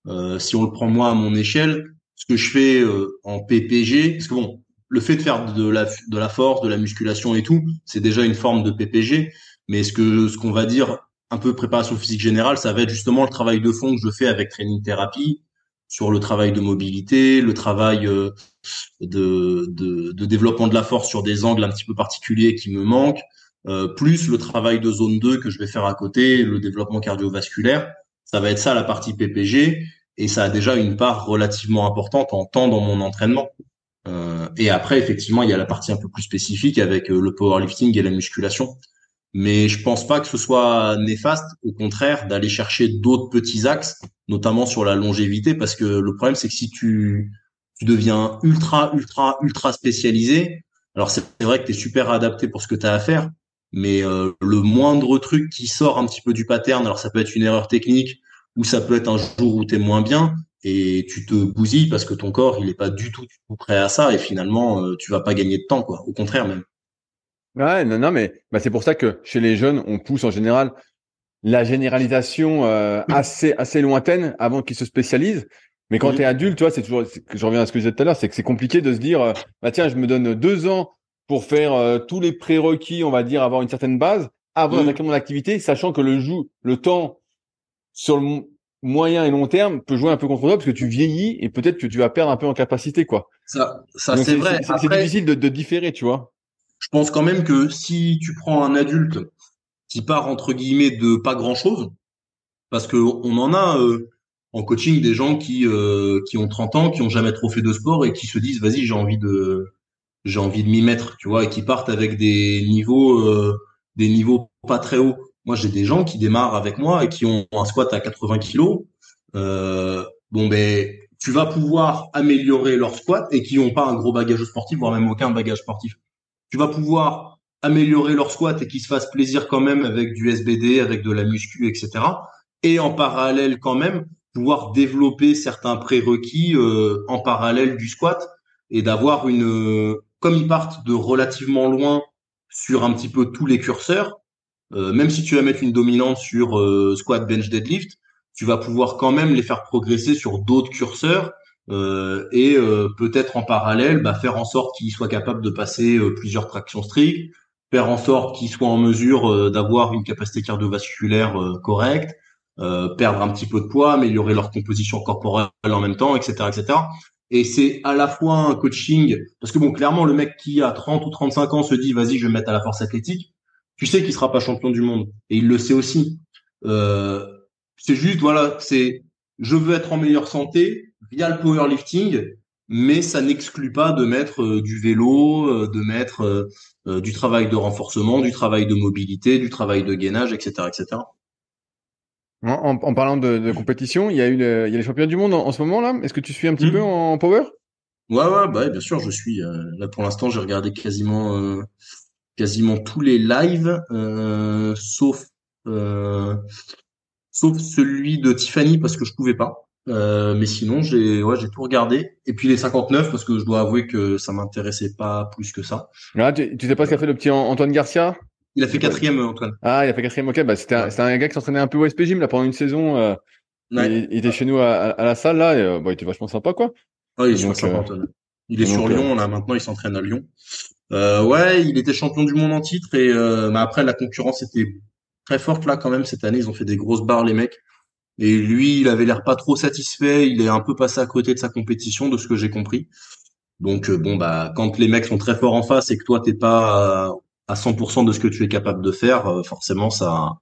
Euh, si on le prend moi à mon échelle, ce que je fais euh, en PPG, parce que bon, le fait de faire de la, de la force, de la musculation et tout, c'est déjà une forme de PPG. Mais ce que ce qu'on va dire un peu préparation physique générale, ça va être justement le travail de fond que je fais avec training thérapie, sur le travail de mobilité, le travail euh, de, développement de la force sur des angles un petit peu particuliers qui me manquent, euh, plus le travail de zone 2 que je vais faire à côté, le développement cardiovasculaire. Ça va être ça la partie PPG et ça a déjà une part relativement importante en temps dans mon entraînement. Euh, et après, effectivement, il y a la partie un peu plus spécifique avec le powerlifting et la musculation. Mais je pense pas que ce soit néfaste, au contraire, d'aller chercher d'autres petits axes, notamment sur la longévité, parce que le problème, c'est que si tu, deviens ultra, ultra, ultra spécialisé, alors c'est vrai que tu es super adapté pour ce que tu as à faire, mais euh, le moindre truc qui sort un petit peu du pattern, alors ça peut être une erreur technique, ou ça peut être un jour où tu es moins bien, et tu te bousilles parce que ton corps il est pas du tout, prêt à ça et finalement euh, tu vas pas gagner de temps quoi. Au contraire même ouais non non mais bah, c'est pour ça que chez les jeunes on pousse en général la généralisation euh, assez assez lointaine avant qu'ils se spécialisent mais quand tu es adulte tu vois c'est toujours je reviens à ce que je disais tout à l'heure c'est que c'est compliqué de se dire euh, bah tiens je me donne deux ans pour faire tous les prérequis on va dire avoir une certaine base avant d'attaquer mon activité sachant que le joue le temps sur le moyen et long terme peut jouer un peu contre toi parce que tu vieillis et peut-être que tu vas perdre un peu en capacité, quoi. Ça, ça c'est vrai. C'est difficile de, de, différer, tu vois. Je pense quand même que si tu prends un adulte qui part entre guillemets de pas grand chose, parce que on en a euh, en coaching des gens qui euh, qui ont 30 ans, qui ont jamais trop fait de sport et qui se disent vas-y j'ai envie de j'ai envie de m'y mettre, tu vois, et qui partent avec des niveaux euh, des niveaux pas très hauts. Moi, j'ai des gens qui démarrent avec moi et qui ont un squat à 80 kilos. Bon, ben, tu vas pouvoir améliorer leur squat et qui n'ont pas un gros bagage sportif, voire même aucun bagage sportif. Tu vas pouvoir améliorer leur squat et qu'ils se fassent plaisir quand même avec du SBD, avec de la muscu, etc. Et en parallèle quand même pouvoir développer certains prérequis euh, en parallèle du squat et d'avoir une, comme ils partent de relativement loin sur un petit peu tous les curseurs, euh, même si tu vas mettre une dominante sur euh, squat, bench, deadlift, tu vas pouvoir quand même les faire progresser sur d'autres curseurs euh, et peut-être en parallèle bah, faire en sorte qu'ils soient capables de passer plusieurs tractions strictes, faire en sorte qu'ils soient en mesure d'avoir une capacité cardiovasculaire correcte, perdre un petit peu de poids, améliorer leur composition corporelle en même temps, etc., etc. Et c'est à la fois un coaching, parce que bon, clairement, le mec qui a 30 ou 35 ans se dit, vas-y, je vais me mettre à la force athlétique tu sais qu'il sera pas champion du monde et il le sait aussi. Euh, c'est juste voilà, c'est je veux être en meilleure santé via le powerlifting, mais ça n'exclut pas de mettre euh, du vélo, euh, de mettre euh, du travail de renforcement, du travail de mobilité, du travail de gainage, etc., etc. En, en parlant de, de, compétition, il y a eu il y a les champions du monde en, ce moment là. Est-ce que tu suis un petit hmm. peu en, power? Ouais, ouais, bah, bien sûr, je suis. là, pour l'instant, j'ai regardé quasiment quasiment tous les lives, euh, sauf sauf celui de Tiffany parce que je pouvais pas. Euh, mais sinon, j'ai ouais, j'ai tout regardé. Et puis les 59 parce que je dois avouer que ça m'intéressait pas plus que ça. Ah, tu, tu sais pas ce qu'a fait le petit Antoine Garcia? Il a fait quatrième, Antoine. Ah, il a fait quatrième. Ok, bah c'était un, un, gars qui s'entraînait un peu au SP Gym là pendant une saison. Euh, il, était chez nous à, à, la salle là. Et, euh, bah, il était vachement sympa quoi. Ah, il est sympa, Antoine. Il est sur Lyon là maintenant. Il s'entraîne à Lyon. Euh, ouais, il était champion du monde en titre et euh, mais après la concurrence était très forte là quand même cette année. Ils ont fait des grosses barres les mecs. Et lui, il avait l'air pas trop satisfait. Il est un peu passé à côté de sa compétition, de ce que j'ai compris. Donc euh, bon bah quand les mecs sont très forts en face et que toi t'es pas à 100% de ce que tu es capable de faire, euh, forcément ça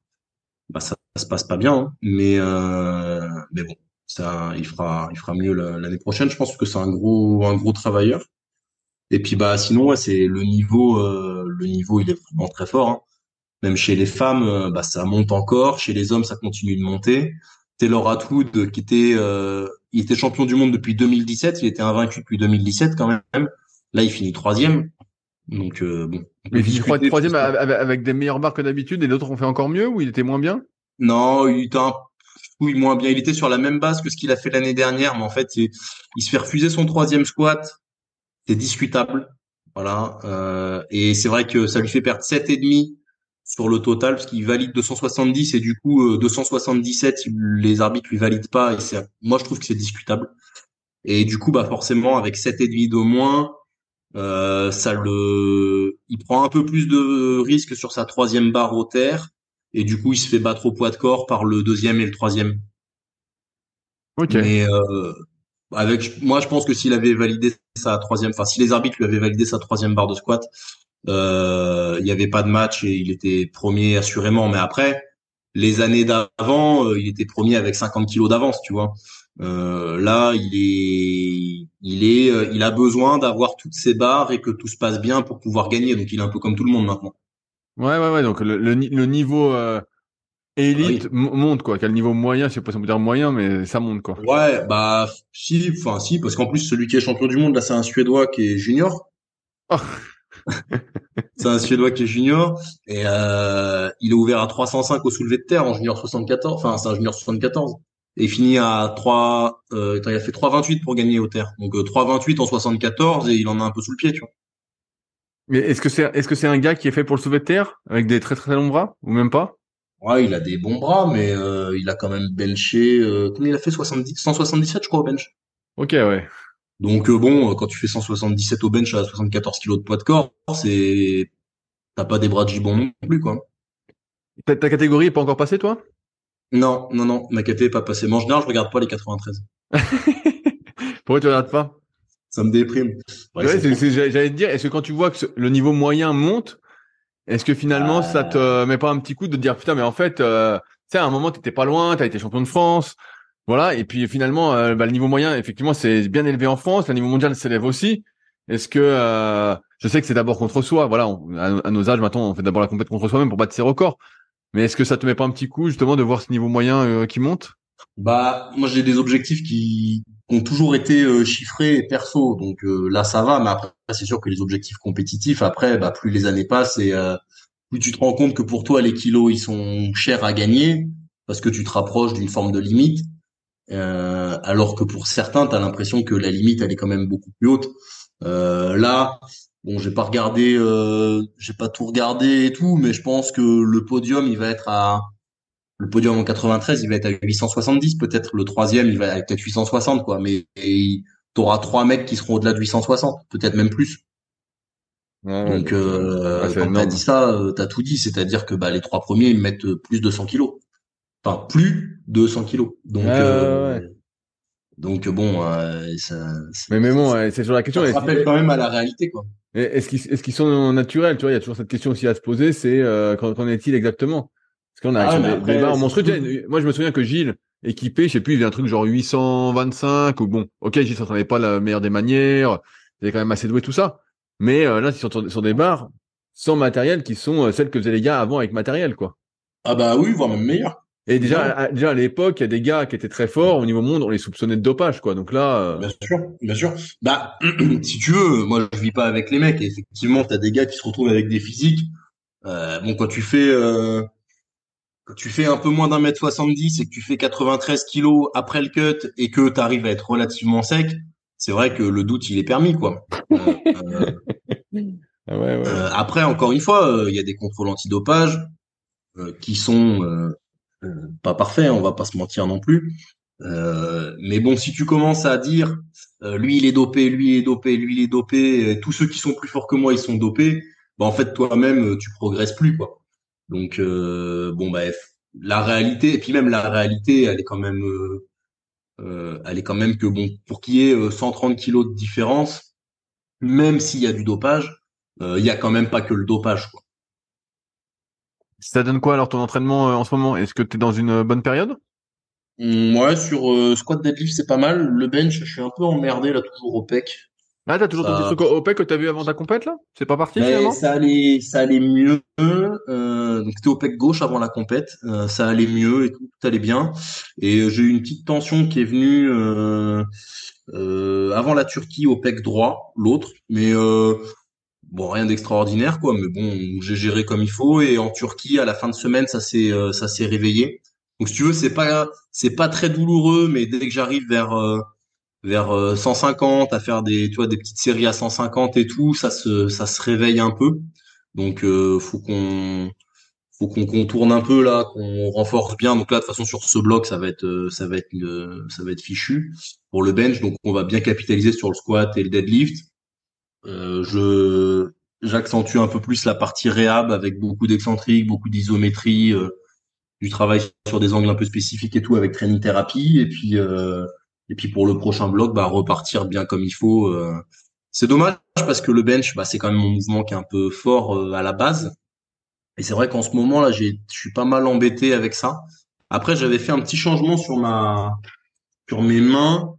bah ça, se passe pas bien. Hein. Mais euh, mais bon, ça il fera il fera mieux l'année prochaine. Je pense que c'est un gros un gros travailleur. Et puis bah sinon c'est le niveau euh, le niveau il est vraiment très fort. Hein. Même chez les femmes bah ça monte encore, chez les hommes ça continue de monter. Taylor Atwood qui était euh, il était champion du monde depuis 2017, il était invaincu depuis 2017 quand même. Là il finit troisième. Donc bon. Mais il troisième avec, des meilleures barres que d'habitude et d'autres ont fait encore mieux ou il était moins bien? Non, il était un oui, moins bien. Il était sur la même base que ce qu'il a fait l'année dernière, mais en fait, il, se fait refuser son troisième squat. C'est discutable. Voilà. Euh, et c'est vrai que ça lui fait perdre sept et demi sur le total parce qu'il valide 270 et du coup 277 euh, les arbitres lui valident pas et c'est moi je trouve que c'est discutable et du coup bah forcément avec sept et demi de moins euh, ça le il prend un peu plus de risques sur sa troisième barre au terre et du coup il se fait battre au poids de corps par le deuxième et le troisième. Ok. Mais euh, avec moi je pense que s'il avait validé sa troisième, enfin si les arbitres lui avaient validé sa troisième barre de squat, il n'y avait pas de match et il était premier assurément. Mais après les années d'avant, euh, il était premier avec 50 kilos d'avance, tu vois. Euh, là, il est, il est, euh, il a besoin d'avoir toutes ses barres et que tout se passe bien pour pouvoir gagner. Donc, il est un peu comme tout le monde maintenant. Ouais, ouais, ouais. Donc le, le, niveau euh, élite monte quoi. Quel niveau moyen, je sais pas si on peut dire moyen, mais ça monte quoi. Ouais, bah si, enfin si, parce qu'en plus celui qui est champion du monde là, c'est un Suédois qui est junior. Oh. c'est un Suédois qui est junior et euh, il est ouvert à 305 au soulevé de terre en junior 74. Enfin, c'est un junior 74 et il finit à 3 euh, il a fait 3,28 pour gagner au terre. Donc 3,28 euh, en 74 et il en a un peu sous le pied, tu vois. Mais est-ce que c'est est-ce que c'est un gars qui est fait pour le soulever de terre avec des très très longs bras ou même pas? Ouais, il a des bons bras, mais euh, il a quand même benché. Euh, combien il a fait? 70, 177, je crois, au bench. Ok, ouais. Donc euh, bon, quand tu fais 177 au bench à 74 kilos de poids de corps, c'est t'as pas des bras de gibon non plus, quoi. Ta, catégorie est pas encore passée, toi? Non, non, non, ma catégorie est pas passée. Mais en général, je regarde pas les 93. Pourquoi tu regardes pas? Ça me déprime. J'allais te dire, est-ce que quand tu vois que le niveau moyen monte, est-ce que finalement ça te euh. met pas un petit coup de te dire putain mais en fait, euh, tu sais à un moment t'étais pas loin, t'as été champion de France, voilà et puis finalement euh, bah, le niveau moyen effectivement c'est bien élevé en France, le niveau mondial s'élève aussi. Est-ce que euh, je sais que c'est d'abord contre soi, voilà, à, nos âges maintenant on fait d'abord la compète contre soi-même pour battre ses records. Mais est-ce que ça te met pas un petit coup justement de voir ce niveau moyen qui monte? Bah moi j'ai des objectifs qui ont toujours été euh, chiffrés perso. Donc euh, là, ça va. Mais après, c'est sûr que les objectifs compétitifs, après, bah, plus les années passent et euh, plus tu te rends compte que pour toi, les kilos, ils sont chers à gagner parce que tu te rapproches d'une forme de limite. Alors que pour certains, tu as l'impression que la limite, elle est quand même beaucoup plus haute. là, bon, j'ai pas regardé, j'ai pas tout regardé et tout, mais je pense que le podium, il va être à le podium en 93, il va être à 870 peut-être. Le troisième, il va être à 860 quoi. Mais tu auras trois mecs qui seront au-delà de 860, peut-être même plus. Donc euh, quand t'as dit ça, euh, t'as tout dit. C'est-à-dire que bah, les trois premiers ils mettent plus de 100 kilos. Enfin plus de 100 kilos. Donc euh, donc bon, euh, ça, mais mais bon, c'est sur la question. Ça rappelle quand même à la réalité quoi. Est-ce qu'ils est-ce qu'ils sont naturels Tu vois, il y a toujours cette question aussi à se poser. C'est euh, qu'en est-il exactement? Parce qu'on a ah, des, barres monstrueux. Moi, je me souviens que Gilles, équipé, je sais plus, il y avait un truc genre 825 ou bon, ok, Gilles s'entraînait pas la meilleure des manières, il est quand même assez doué tout ça. Mais euh, là, ils sont sur des barres sans matériel qui sont celles que faisaient les gars avant avec matériel, quoi. Ah bah oui, voire même meilleur. Et déjà, à, déjà à l'époque, il y a des gars qui étaient très forts au niveau monde, on les soupçonnait de dopage, quoi. Donc là, euh, bien sûr, bien sûr. Bah, si tu veux, moi je vis pas avec les mecs. Et effectivement, t'as des gars qui se retrouvent avec des physiques. Euh, bon, quand tu fais quand tu fais un peu moins d'un mètre 70 et que tu fais 93 kilos après le cut et que tu arrives à être relativement sec, c'est vrai que le doute il est permis quoi. Euh, ah ouais, ouais. Euh, après encore une fois, euh, il y a des contrôles antidopage qui sont pas parfaits, on va pas se mentir non plus. mais bon, si tu commences à dire lui il est dopé, lui il est dopé, lui il est dopé, tous ceux qui sont plus forts que moi ils sont dopés, bah en fait toi-même tu progresses plus quoi. Donc euh, bon bref, la réalité et puis même la réalité, elle est quand même euh, euh elle est quand même que bon pour qu'il y ait 130 euh, kilos de différence, même s'il y a du dopage, il y a quand même pas que le dopage quoi. Ça donne quoi alors ton entraînement en ce moment? Est-ce que tu es dans une bonne période? Mmh, Ouais, sur squat deadlift c'est pas mal. Le bench, je suis un peu emmerdé là toujours au pec. Ah, t'as toujours ton petit truc OPEC que t'as vu avant ta compète, là? C'est pas parti, finalement? Ça allait, ça allait mieux. Euh, donc, c'était OPEC gauche avant la compète. Euh, ça allait mieux et tout, tout allait bien. Et euh, j'ai eu une petite tension qui est venue euh, euh, avant la Turquie, OPEC droit, l'autre. Mais bon, rien d'extraordinaire, quoi, mais bon, j'ai géré comme il faut. Et en Turquie, à la fin de semaine, ça s'est, euh, ça s'est réveillé. Donc, si tu veux, c'est pas, c'est pas très douloureux, mais dès que j'arrive vers, euh, vers 150 à faire des, tu des petites séries à 150 et tout, ça se, ça se réveille un peu. Donc, faut qu'on, faut qu'on contourne un peu là, qu'on renforce bien. Donc là, de toute façon, sur ce bloc, ça va être, ça va être, ça va être fichu pour le bench. Donc, on va bien capitaliser sur le squat et le deadlift. Euh, je j'accentue un peu plus la partie réhab avec beaucoup d'excentriques, beaucoup d'isométrie, euh, du travail sur des angles un peu spécifiques et tout avec training thérapie. Et puis euh, et puis pour le prochain bloc, bah repartir bien comme il faut. Euh. C'est dommage parce que le bench, bah c'est quand même mon mouvement qui est un peu fort à la base. Et c'est vrai qu'en ce moment là, j'ai je suis pas mal embêté avec ça. Après, j'avais fait un petit changement sur ma sur mes mains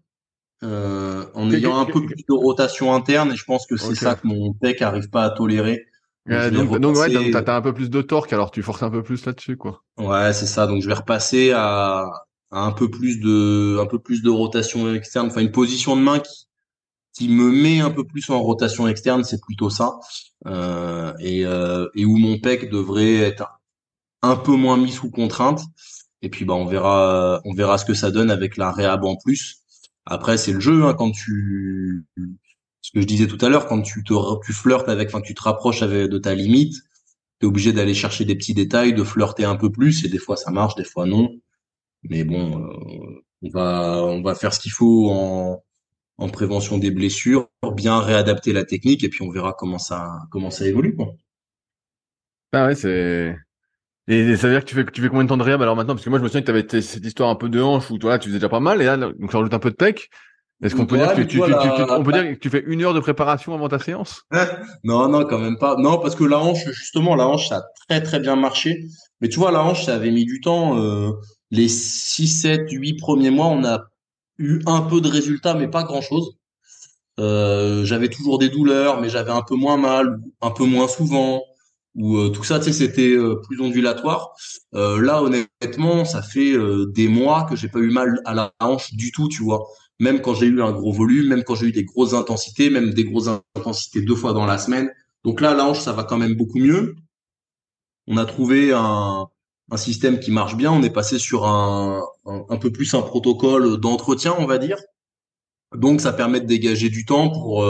euh, en ayant un peu plus de rotation interne et je pense que c'est ça que mon pec arrive pas à tolérer. Donc, donc, ouais, t'as un peu plus de torque alors tu forces un peu plus là-dessus quoi. Ouais, c'est ça. Donc je vais repasser à, un peu plus de un peu plus de rotation externe, enfin une position de main qui qui me met un peu plus en rotation externe, c'est plutôt ça. Euh, et, euh, et où mon pec devrait être un peu moins mis sous contrainte. Et puis bah on verra on verra ce que ça donne avec la réhab en plus. Après, c'est le jeu. Hein, quand tu, ce que je disais tout à l'heure, quand tu te, tu flirtes avec, enfin, tu te rapproches avec, de ta limite, tu es obligé d'aller chercher des petits détails, de flirter un peu plus. Et des fois, ça marche, des fois non. Mais bon, euh, on va, on va faire ce qu'il faut en, en prévention des blessures, bien réadapter la technique, et puis on verra comment ça, comment ça évolue. Quoi. Ah ouais, c'est et ça veut dire que tu fais, tu fais combien de temps de réhab alors maintenant? Parce que moi, je me souviens que tu avais cette histoire un peu de hanche où toi, tu faisais déjà pas mal et là, donc ça rajoute un peu de pec. Est-ce qu'on peut, dire que tu, on peut dire que tu fais une heure de préparation avant ta séance? Non, non, quand même pas. Non, parce que la hanche, justement, la hanche, ça a très très bien marché. Mais tu vois, la hanche, ça avait mis du temps. Euh, les 6, 7, 8 premiers mois, on a eu un peu de résultats, mais pas grand-chose. Euh, j'avais toujours des douleurs, mais j'avais un peu moins mal, un peu moins souvent où euh, tout ça, tu sais, c'était euh, plus ondulatoire. Euh, là, honnêtement, ça fait des mois que j'ai pas eu mal à la hanche du tout, tu vois. Même quand j'ai eu un gros volume, même quand j'ai eu des grosses intensités, même des grosses intensités deux fois dans la semaine. Donc là, la hanche, ça va quand même beaucoup mieux. On a trouvé un, système qui marche bien. On est passé sur un, un, peu plus un protocole d'entretien, on va dire. Donc, ça permet de dégager du temps pour,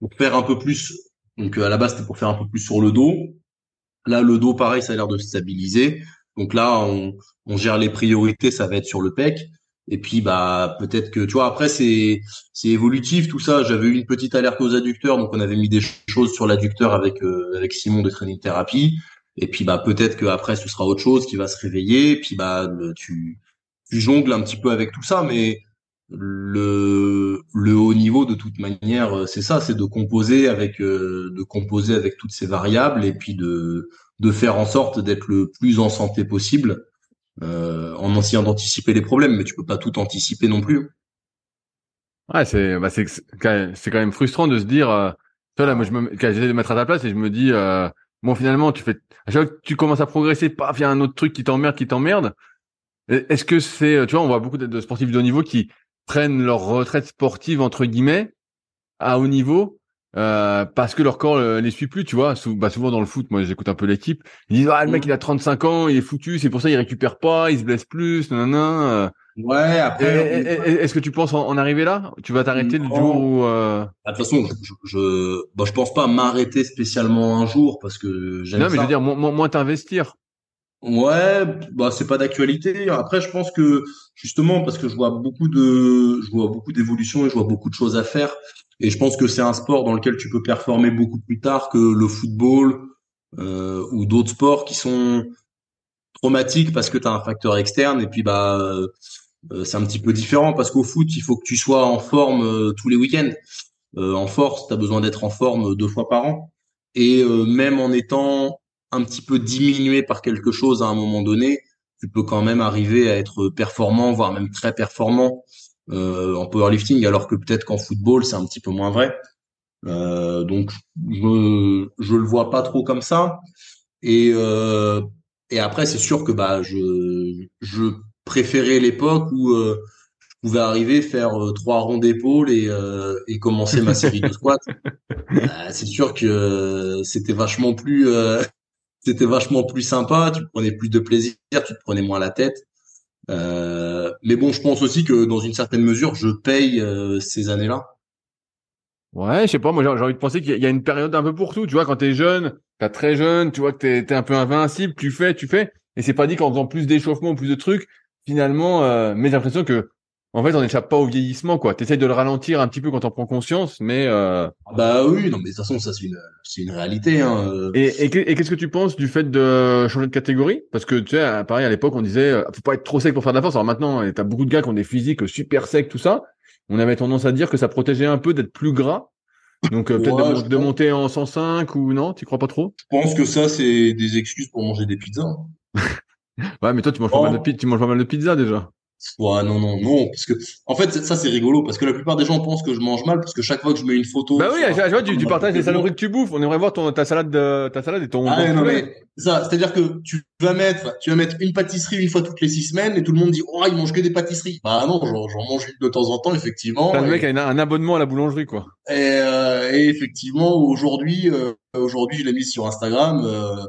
pour faire un peu plus. Donc, à la base, c'était pour faire un peu plus sur le dos. Là, le dos, pareil, ça a l'air de stabiliser. Donc là, on, on, gère les priorités, ça va être sur le pec. Et puis, bah, peut-être que, tu vois, après, c'est, c'est évolutif, tout ça. J'avais eu une petite alerte aux adducteurs, donc on avait mis des choses sur l'adducteur avec, euh, avec Simon de Training Therapy. Et puis, bah, peut-être que après, ce sera autre chose qui va se réveiller. Et puis, bah, tu, tu jongles un petit peu avec tout ça, mais le, le haut niveau de toute manière, euh, c'est ça, c'est de composer avec euh, de composer avec toutes ces variables et puis de de faire en sorte d'être le plus en santé possible euh, en essayant d'anticiper les problèmes, mais tu peux pas tout anticiper non plus. Ouais, c'est bah c'est c'est quand même frustrant de se dire, euh, tu vois là, moi je me j'essaie de mettre à ta place et je me dis euh, bon finalement tu fais à chaque fois que tu commences à progresser, paf, il y a un autre truc qui t'emmerde, qui t'emmerde. Est-ce que c'est, tu vois, on voit beaucoup de sportifs de haut niveau qui prennent leur retraite sportive entre guillemets à haut niveau euh, parce que leur corps euh, les suit plus, tu vois. bah, souvent dans le foot, moi j'écoute un peu l'équipe, ils disent ah le mec mm. il a 35 ans, il est foutu, c'est pour ça il récupère pas, il se blesse plus, nanana. Euh. Ouais, après. Est-ce que tu penses en, arriver là? Tu vas t'arrêter le jour où euh... Ah, de toute façon, je, je, bah, je pense pas m'arrêter spécialement un jour parce que j'aime Non, mais je veux dire, moins, moins t'investir. Ouais, bah c'est pas d'actualité. Après, je pense que justement parce que je vois beaucoup de, je vois beaucoup d'évolutions et je vois beaucoup de choses à faire. Et je pense que c'est un sport dans lequel tu peux performer beaucoup plus tard que le football euh, ou d'autres sports qui sont traumatiques parce que tu as un facteur externe. Et puis bah euh, c'est un petit peu différent parce qu'au foot, il faut que tu sois en forme euh, tous les week-ends. Euh, en force, tu as besoin d'être en forme deux fois par an. Et même en étant un petit peu diminué par quelque chose à un moment donné, tu peux quand même arriver à être performant, voire même très performant euh, en powerlifting, alors que peut-être qu'en football, c'est un petit peu moins vrai. Euh, donc, je, je le vois pas trop comme ça. Et, euh, et après, c'est sûr que bah, je, je préférais l'époque où euh, je pouvais arriver, faire trois ronds d'épaule et, et commencer ma série de squats. c'est sûr que c'était vachement plus c'était vachement plus sympa, tu prenais plus de plaisir, tu te prenais moins la tête. Euh, mais bon, je pense aussi que dans une certaine mesure, je paye euh, ces années-là. Ouais, je sais pas, moi j'ai envie de penser qu'il y a une période un peu pour tout. Tu vois, quand t'es jeune, t'es très jeune, tu vois que t'es es un peu invincible, tu fais, tu fais. Et c'est pas dit qu'en faisant plus d'échauffement, plus de trucs, finalement, euh, mais j'ai l'impression que en fait, on n'échappe pas au vieillissement, quoi. T'essayes de le ralentir un petit peu quand on prend conscience, mais euh... bah oui, non, mais de toute façon, ça c'est une, c'est une réalité. Hein. Et, et, qu'est-ce que tu penses du fait de changer de catégorie? Parce que tu sais, pareil à l'époque, on disait, euh, faut pas être trop sec pour faire de la force. Alors maintenant, t'as beaucoup de gars qui ont des physiques super secs, tout ça. On avait tendance à dire que ça protégeait un peu d'être plus gras. Donc euh, peut-être de, monter en 105 ou non? Tu crois pas trop? Je pense que ça, c'est des excuses pour manger des pizzas. ouais, mais toi, tu manges pas mal de, tu manges pas mal de pizza déjà. Ouais, non, non, non, parce que en fait ça c'est rigolo parce que la plupart des gens pensent que je mange mal parce que chaque fois que je mets une photo. Bah oui, je vois, tu, tu partages les saloperies que tu bouffes. On aimerait voir ton ta salade de ta salade et ton. Ah non mais ça, c'est-à-dire que tu vas mettre, tu vas mettre une pâtisserie une fois toutes les six semaines et tout le monde dit oh il mange que des pâtisseries. Bah non, j'en mange une de temps en temps effectivement. le mec a un abonnement à la boulangerie quoi. Et, euh, et effectivement aujourd'hui, euh, aujourd'hui je l'ai mis sur Instagram. Euh,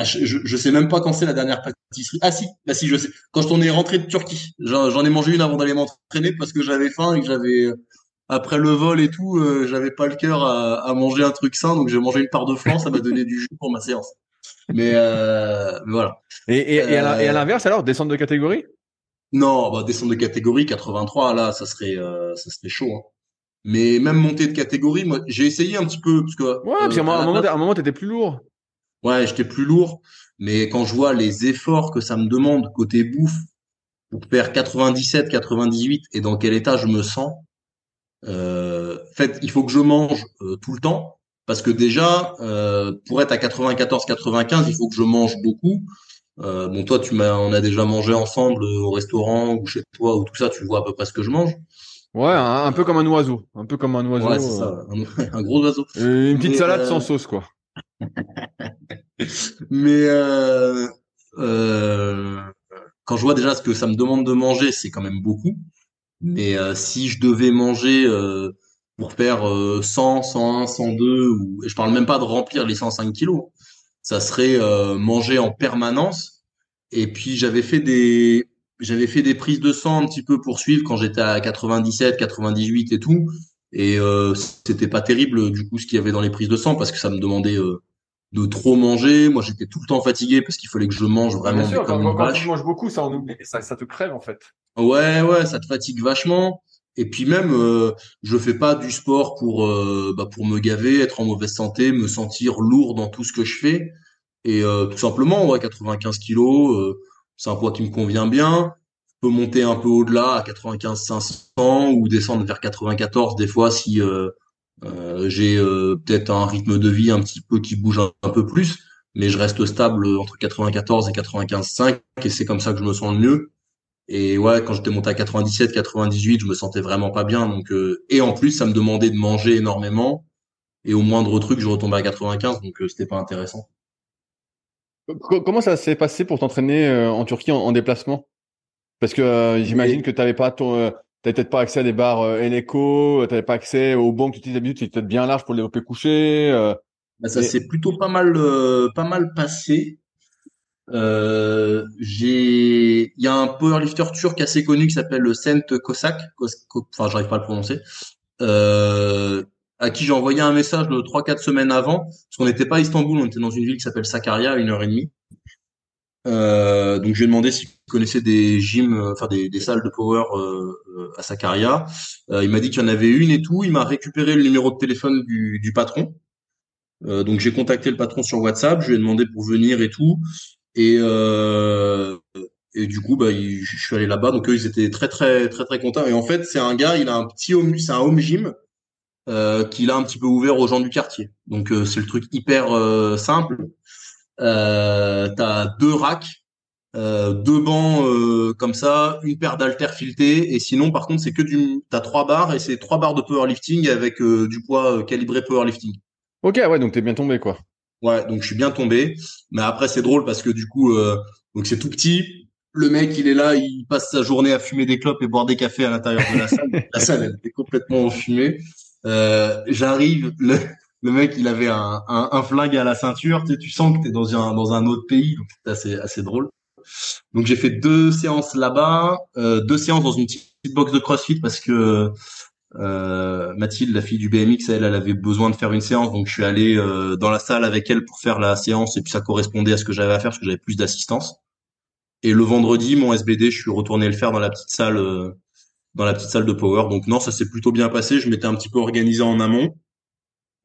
je, je, sais même pas quand c'est la dernière pâtisserie. Ah si, bah si je sais. Quand on est rentré de Turquie, j'en ai mangé une avant d'aller m'entraîner parce que j'avais faim et que j'avais après le vol et tout, euh, j'avais pas le cœur à, à, manger un truc sain, donc j'ai mangé une part de flan, ça m'a donné du jus pour ma séance. Mais, euh, voilà. Et, et, et à euh, l'inverse alors, descendre de catégorie? Non, bah descendre de catégorie 83 là, ça serait euh, ça serait chaud. Hein. Mais même monter de catégorie, moi j'ai essayé un petit peu parce que. Ouais, parce qu'à un moment, à un moment t'étais plus lourd. Ouais, j'étais plus lourd, mais quand je vois les efforts que ça me demande côté bouffe pour faire 97, 98 et dans quel état je me sens, euh, en fait, il faut que je mange euh, tout le temps parce que déjà, euh, pour être à 94, 95, il faut que je mange beaucoup. Euh, bon, toi, tu m'as, on a déjà mangé ensemble au restaurant ou chez toi ou tout ça, tu vois à peu près ce que je mange. Ouais, un, peu comme un oiseau, un peu comme un oiseau. Ouais, c'est ça, un, gros oiseau. une petite salade sans sauce, quoi. Mais euh, euh, quand je vois déjà ce que ça me demande de manger, c'est quand même beaucoup. Mais euh, si je devais manger pour faire 100, 101, 102, ou, et je parle même pas de remplir les 105 kilos, ça serait manger en permanence. Et puis j'avais fait des j'avais fait des prises de sang un petit peu pour suivre quand j'étais à 97, 98 et tout. Et euh, c'était pas terrible du coup ce qu'il y avait dans les prises de sang parce que ça me demandait de trop manger. Moi, j'étais tout le temps fatigué parce qu'il fallait que je mange vraiment sûr, comme quand, quand tu manges beaucoup, ça, en oublie, ça, ça te crève en fait. Ouais, ouais, ça te fatigue vachement. Et puis même, euh, je fais pas du sport pour euh, bah, pour me gaver, être en mauvaise santé, me sentir lourd dans tout ce que je fais. Et euh, tout simplement, ouais, 95 kilos, euh, c'est un poids qui me convient bien. Je peux monter un peu au-delà à 95 500 ou descendre vers 94 des fois si euh, j'ai euh, peut-être un rythme de vie un petit peu qui bouge un, peu plus, mais je reste stable entre 94 et 95,5 et c'est comme ça que je me sens le mieux. Et ouais, quand j'étais monté à 97, 98, je me sentais vraiment pas bien. Donc euh, et en plus, ça me demandait de manger énormément et au moindre truc, je retombais à 95, donc c'était pas intéressant. Comment ça s'est passé pour t'entraîner en Turquie en, déplacement? Parce que j'imagine que tu n'avais pas ton, T'avais peut-être pas accès à des barres euh, Eneco, t'avais pas accès aux bancs que tu utilises d'habitude, c'est peut-être bien large pour le développer couché. Euh, bah, ça s'est plutôt pas mal, euh, pas mal passé. Euh, j'ai, il y a un powerlifter turc assez connu qui s'appelle le Sent Kosak, enfin j'arrive pas à le prononcer, euh, à qui j'ai envoyé un message de 3-4 semaines avant, parce qu'on n'était pas à Istanbul, on était dans une ville qui s'appelle Sakarya, une heure et demie. Euh, donc je lui ai demandé s'il connaissait des gyms, euh, enfin des, des, salles de power euh, euh à Sakarya. Euh, il m'a dit qu'il y en avait une et tout. Il m'a récupéré le numéro de téléphone du, du patron. donc j'ai contacté le patron sur WhatsApp. Je lui ai demandé pour venir et tout. Et et du coup, bah, je suis allé là-bas. Donc eux, ils étaient très très très très contents. Et en fait, c'est un gars, il a un petit home, c'est un home gym qu'il a un petit peu ouvert aux gens du quartier. Donc c'est le truc hyper simple. Euh, t'as deux racks, euh, deux bancs euh, comme ça, une paire d'haltères filetés, et sinon par contre c'est que du, t'as trois barres et c'est trois barres de powerlifting avec euh, du poids calibré powerlifting. Ok, ouais, donc t'es bien tombé quoi. Ouais, donc je suis bien tombé. Mais après c'est drôle parce que du coup, donc c'est tout petit. le mec, il est là, il passe sa journée à fumer des clopes et boire des cafés à l'intérieur de la salle. la salle, elle était complètement fumée. Euh, J'arrive, le, le, mec, il avait un, un, un, flingue à la ceinture. Tu, sais, tu sens que tu es dans un, dans un autre pays, donc c'est assez, assez drôle. Donc j'ai fait deux séances là-bas, euh, deux séances dans une petite box de CrossFit parce que euh, Mathilde, la fille du BMX, elle, elle avait besoin de faire une séance, donc je suis allé euh, dans la salle avec elle pour faire la séance et puis ça correspondait à ce que j'avais à faire parce que j'avais plus d'assistance. Et le vendredi, mon SBD, je suis retourné le faire dans la petite salle, euh, dans la petite salle de power. Donc non, ça s'est plutôt bien passé. Je m'étais un petit peu organisé en amont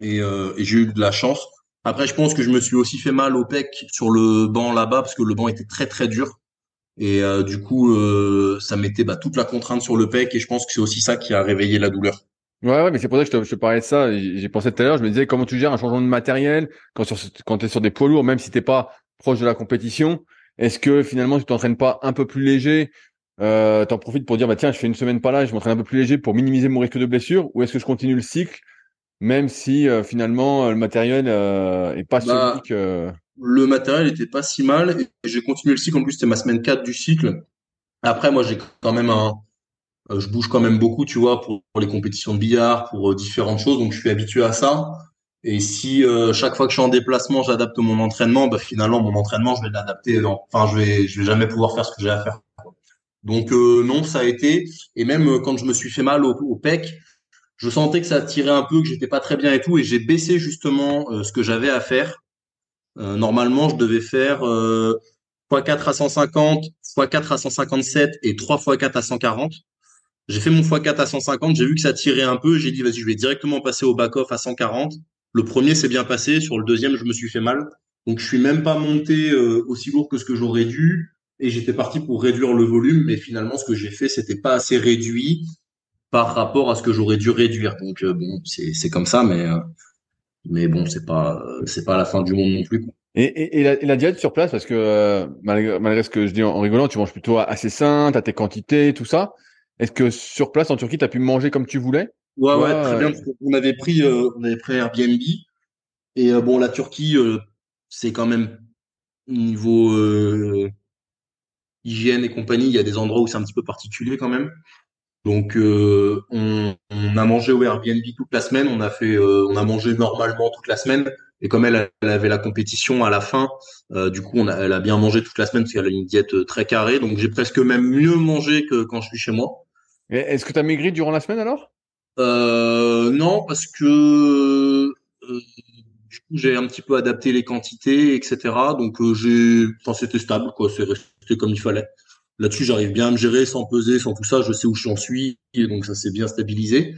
et, euh, et j'ai eu de la chance. Après, je pense que je me suis aussi fait mal au pec sur le banc là-bas parce que le banc était très très dur. Et euh, du coup, euh, ça mettait bah, toute la contrainte sur le pec et je pense que c'est aussi ça qui a réveillé la douleur. Ouais, ouais mais c'est pour ça que je te, parlais de ça. J'ai pensé tout à l'heure, je me disais comment tu gères un changement de matériel quand, quand tu es sur des poids lourds, même si t'es pas proche de la compétition? Est-ce que finalement tu t'entraînes pas un peu plus léger? Euh, T'en profites pour dire bah tiens, je fais une semaine pas là, je m'entraîne un peu plus léger pour minimiser mon risque de blessure, ou est-ce que je continue le cycle même si euh, finalement le matériel euh, est pas bah, celui que le matériel était pas si mal et j'ai continué le cycle. En plus, c'était ma semaine 4 du cycle. Après, moi, j'ai quand même un, euh, je bouge quand même beaucoup, tu vois, pour, les compétitions de billard, pour euh, différentes choses. Donc, je suis habitué à ça. Et si euh, chaque fois que je suis en déplacement, j'adapte mon entraînement, bah, finalement, mon entraînement, je vais l'adapter. Enfin, je vais, je vais jamais pouvoir faire ce que j'ai à faire. Donc, non, ça a été. Et même quand je me suis fait mal au, au pec, je sentais que ça tirait un peu, que j'étais pas très bien et tout. Et j'ai baissé justement ce que j'avais à faire euh, normalement, je devais faire euh, x4 à 150, x4 à 157 et 3 x4 à 140. J'ai fait mon x4 à 150, j'ai vu que ça tirait un peu, j'ai dit vas-y, je vais directement passer au back-off à 140. Le premier s'est bien passé, sur le deuxième, je me suis fait mal. Donc je suis même pas monté euh, aussi lourd que ce que j'aurais dû et j'étais parti pour réduire le volume, mais finalement ce que j'ai fait c'était pas assez réduit par rapport à ce que j'aurais dû réduire. Donc bon, c'est comme ça, mais mais bon, c'est pas c'est pas la fin du monde non plus. Et, et, et, la, diète sur place, parce que euh, malgré, ce que je dis en, rigolant, tu manges plutôt assez sain, t'as tes quantités, tout ça. Est-ce que sur place en Turquie, tu as pu manger comme tu voulais? Ouais, ouais, très bien. On avait pris euh, on avait pris Airbnb et euh, bon, la Turquie, c'est quand même niveau hygiène et compagnie, il y a des endroits où c'est un petit peu particulier quand même. Donc euh, on, a mangé au Airbnb toute la semaine, on a fait, euh, on a mangé normalement toute la semaine. Et comme elle, avait la compétition à la fin, euh, du coup, on a, elle a bien mangé toute la semaine parce qu'elle a une diète très carrée. Donc j'ai presque même mieux mangé que quand je suis chez moi. Est-ce que tu as maigri durant la semaine alors? Non, parce que du coup j'ai un petit peu adapté les quantités, etc. Donc j'ai, enfin c'était stable, quoi. C'est resté comme il fallait. Là-dessus, j'arrive bien à me gérer sans peser, sans tout ça. Je sais où j'en suis, et donc ça s'est bien stabilisé.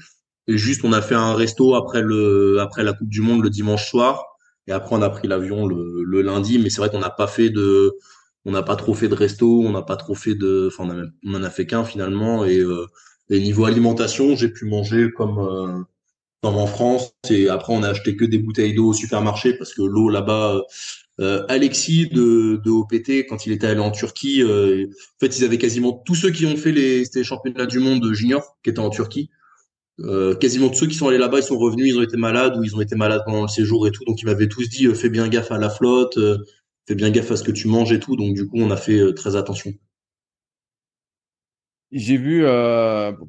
Et juste, on a fait un resto après le après la Coupe du Monde le dimanche soir, et après on a pris l'avion le, le lundi. Mais c'est vrai qu'on n'a pas fait de, on n'a pas trop fait de resto, on n'a pas trop fait de, enfin on, on en a fait qu'un finalement. Et, euh, et niveau alimentation, j'ai pu manger comme euh, comme en France. Et après, on a acheté que des bouteilles d'eau au supermarché parce que l'eau là-bas, euh, Alexis de, OPT, quand il était allé en Turquie, euh, en fait, ils avaient quasiment tous ceux qui ont fait les, les championnats du monde junior, qui étaient en Turquie. Euh, quasiment tous ceux qui sont allés là-bas, ils sont revenus, ils ont été malades ou ils ont été malades pendant le séjour et tout. Donc, ils m'avaient tous dit, fais bien gaffe à la flotte, fais bien gaffe à ce que tu manges et tout. Donc, du coup, on a fait très attention. J'ai vu,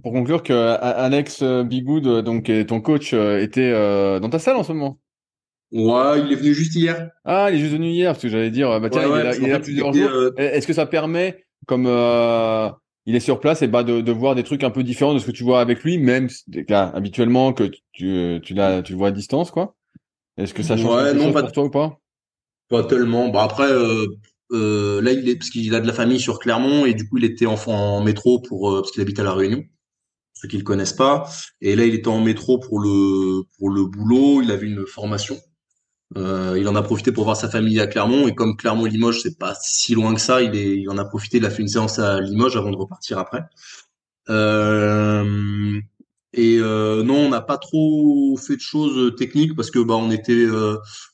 pour conclure, que Alex Bigoud, donc ton coach, était dans ta salle en ce moment. Ouais, il est venu juste hier. Ah, il est juste venu hier, parce que j'allais dire, bah tiens, il, est là, plusieurs jours. Euh, est-ce que ça permet, comme euh, il est sur place, et bah de, de voir des trucs un peu différents de ce que tu vois avec lui, même là, habituellement que tu tu l'as tu le vois à distance, quoi? Est-ce que ça change ouais, non, pas, pour toi ou pas? Pas tellement. Bah après, euh, euh, là il est parce qu'il a de la famille sur Clermont et du coup il était en, en métro pour parce qu'il habite à la Réunion ceux qui le connaissent pas. Et là, il était en métro pour le pour le boulot. Il avait une formation. Euh, il en a profité pour voir sa famille à Clermont et comme Clermont Limoges c'est pas si loin que ça, il, est, il en a profité, il a fait une séance à Limoges avant de repartir après. Euh, et euh, non, on n'a pas trop fait de choses techniques parce que bah on était,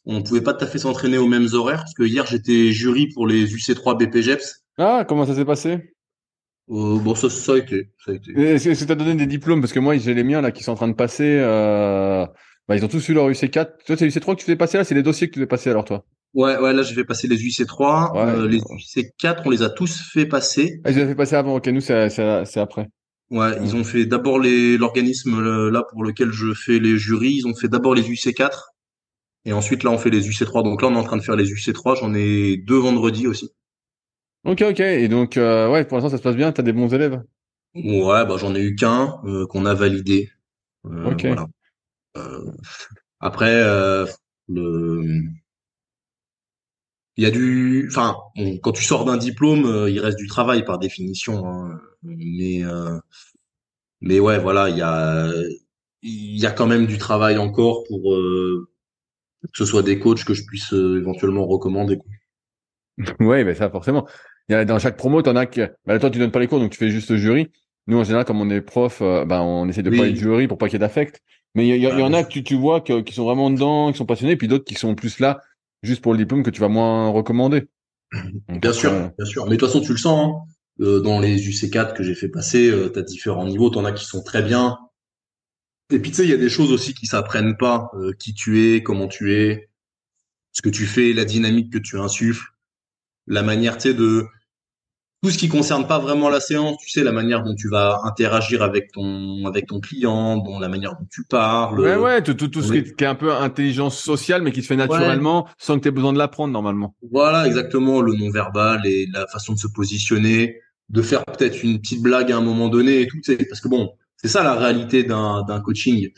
on pouvait pas tout à fait s'entraîner aux mêmes horaires parce que hier j'étais jury pour les UC3 BPGEPS. Ah, comment ça s'est passé? Euh, bon, ça, ça a été. Ça a été. Est-ce que tu as donné des diplômes? Parce que moi, j'ai les miens là qui sont en train de passer. Euh, bah, ils ont tous eu leur UC4. Toi, c'est UC3 que tu fais passer là? C'est les dossiers que tu fais passer alors, toi? Ouais, ouais, là j'ai fait passer les UC3, Ouais. euh, les UC4, on les a tous fait passer. Ah, ils ont fait passer avant. Ok, nous c'est après. Ouais, ils ont fait d'abord les l'organisme euh, là pour lequel je fais les jurys, ils ont fait d'abord les UC4 et ensuite là on fait les UC3. Donc là on est en train de faire les UC3, j'en ai deux vendredi aussi. Ok, ok. Et donc euh, ouais, pour l'instant ça se passe bien. T'as des bons élèves? Ouais, bah j'en ai eu qu'un euh, qu'on a validé. Euh, Ok. voilà. Euh, après euh, le il y a du enfin bon, quand tu sors d'un diplôme, euh, il reste du travail par définition hein. Mais mais ouais, voilà, il y a il y a quand même du travail encore pour euh, que ce soit des coachs que je puisse euh, éventuellement recommander. Ouais, ben ça forcément. Il y a dans chaque promo, t'en as que. Bah, toi, tu donnes pas les cours, donc tu fais juste le jury. Nous, en général, comme on est prof, euh, ben on essaie de Oui. pas être jury pour pas qu'il y ait d'affect. Mais il y, a- il y a- il y en a que tu, tu vois que, qui sont vraiment dedans, qui sont passionnés, puis d'autres qui sont plus là juste pour le diplôme que tu vas moins recommander. Donc, Bien sûr, après, bien sûr. Mais de toute façon, tu le sens. Hein. Euh, dans les UC4 que j'ai fait passer, euh, t'as différents niveaux. T'en as qui sont très bien. Et puis tu sais, il y a des choses aussi qui s'apprennent pas. Euh, qui tu es, comment tu es, ce que tu fais, la dynamique que tu insuffles, la manière, tu sais, de tout ce qui concerne pas vraiment la séance. Tu sais, la manière dont tu vas interagir avec ton avec ton client, dont la manière dont tu parles. Ouais, ouais, tout, tout, tout ce oui. qui est, qui est un peu intelligence sociale, mais qui se fait naturellement, sans que tu aies besoin de l'apprendre normalement. Voilà, exactement, le non-verbal et la façon de se positionner, de faire peut-être une petite blague à un moment donné et tout, tu sais, parce que bon, c'est ça la réalité d'un d'un coaching.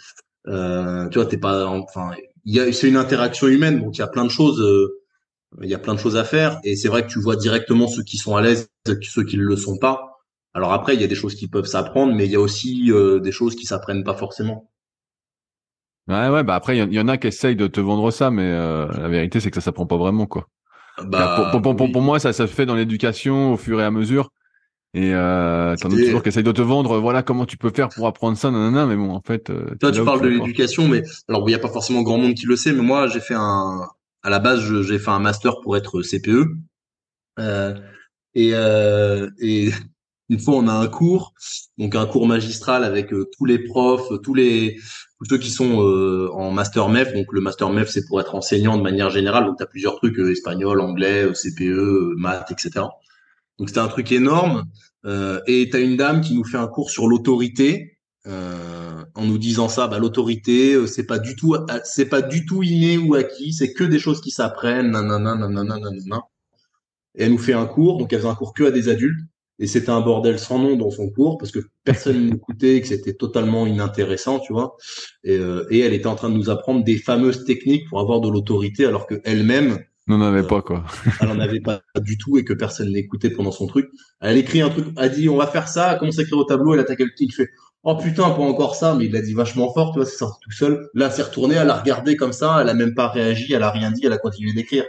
Euh, tu vois, t'es pas, enfin, il y a, c'est une interaction humaine, donc il y a plein de choses, euh, il y a plein de choses à faire, et c'est vrai que tu vois directement ceux qui sont à l'aise, ceux qui ne le sont pas. Alors après, il y a des choses qui peuvent s'apprendre, mais il y a aussi euh, des choses qui s'apprennent pas forcément. Ouais, ouais, bah après, il y en- il y, en a qui essayent de te vendre ça, mais euh, la vérité, c'est que ça s'apprend pas vraiment, quoi. Bah, pour, pour, pour, pour- oui. pour moi, ça, ça se fait dans l'éducation au fur et à mesure. Et euh, t'en as toujours qui essayent de te vendre, voilà comment tu peux faire pour apprendre ça, nanana, mais bon, en fait. euh, Toi, tu parles de l'éducation, mais alors il n'y a pas forcément grand monde qui le sait, mais moi, j'ai fait un, à la base, j'ai fait un master pour être CPE, euh, et euh, et une fois, on a un cours, donc un cours magistral avec euh, tous les profs, tous les tous ceux qui sont euh, en master MEF. Donc le master MEF, c'est pour être enseignant de manière générale. Donc tu as plusieurs trucs euh, espagnol, anglais, CPE, maths, etc. Donc c'était un truc énorme. Et t'as une dame qui nous fait un cours sur l'autorité, euh, en nous disant ça, bah l'autorité, euh, c'est pas du tout, euh, c'est pas du tout inné ou acquis, c'est que des choses qui s'apprennent, nanana, nanana, nanana. Et elle nous fait un cours, donc elle faisait un cours que à des adultes, et c'était un bordel sans nom dans son cours parce que personne n'écoutait, et que c'était totalement inintéressant, tu vois. Et, euh, et elle était en train de nous apprendre des fameuses techniques pour avoir de l'autorité, alors que elle-même, mais Euh, pas, quoi. elle en avait pas du tout et que personne n'écoutait pendant son truc. Elle écrit un truc, elle dit on va faire ça, elle commence à écrire au tableau, elle attaque le petit, il fait oh putain pas encore ça, mais il l'a dit vachement fort, tu vois, c'est sorti tout seul. Là, c'est retourné, elle a regardé comme ça, elle a même pas réagi, elle a rien dit, elle a continué d'écrire.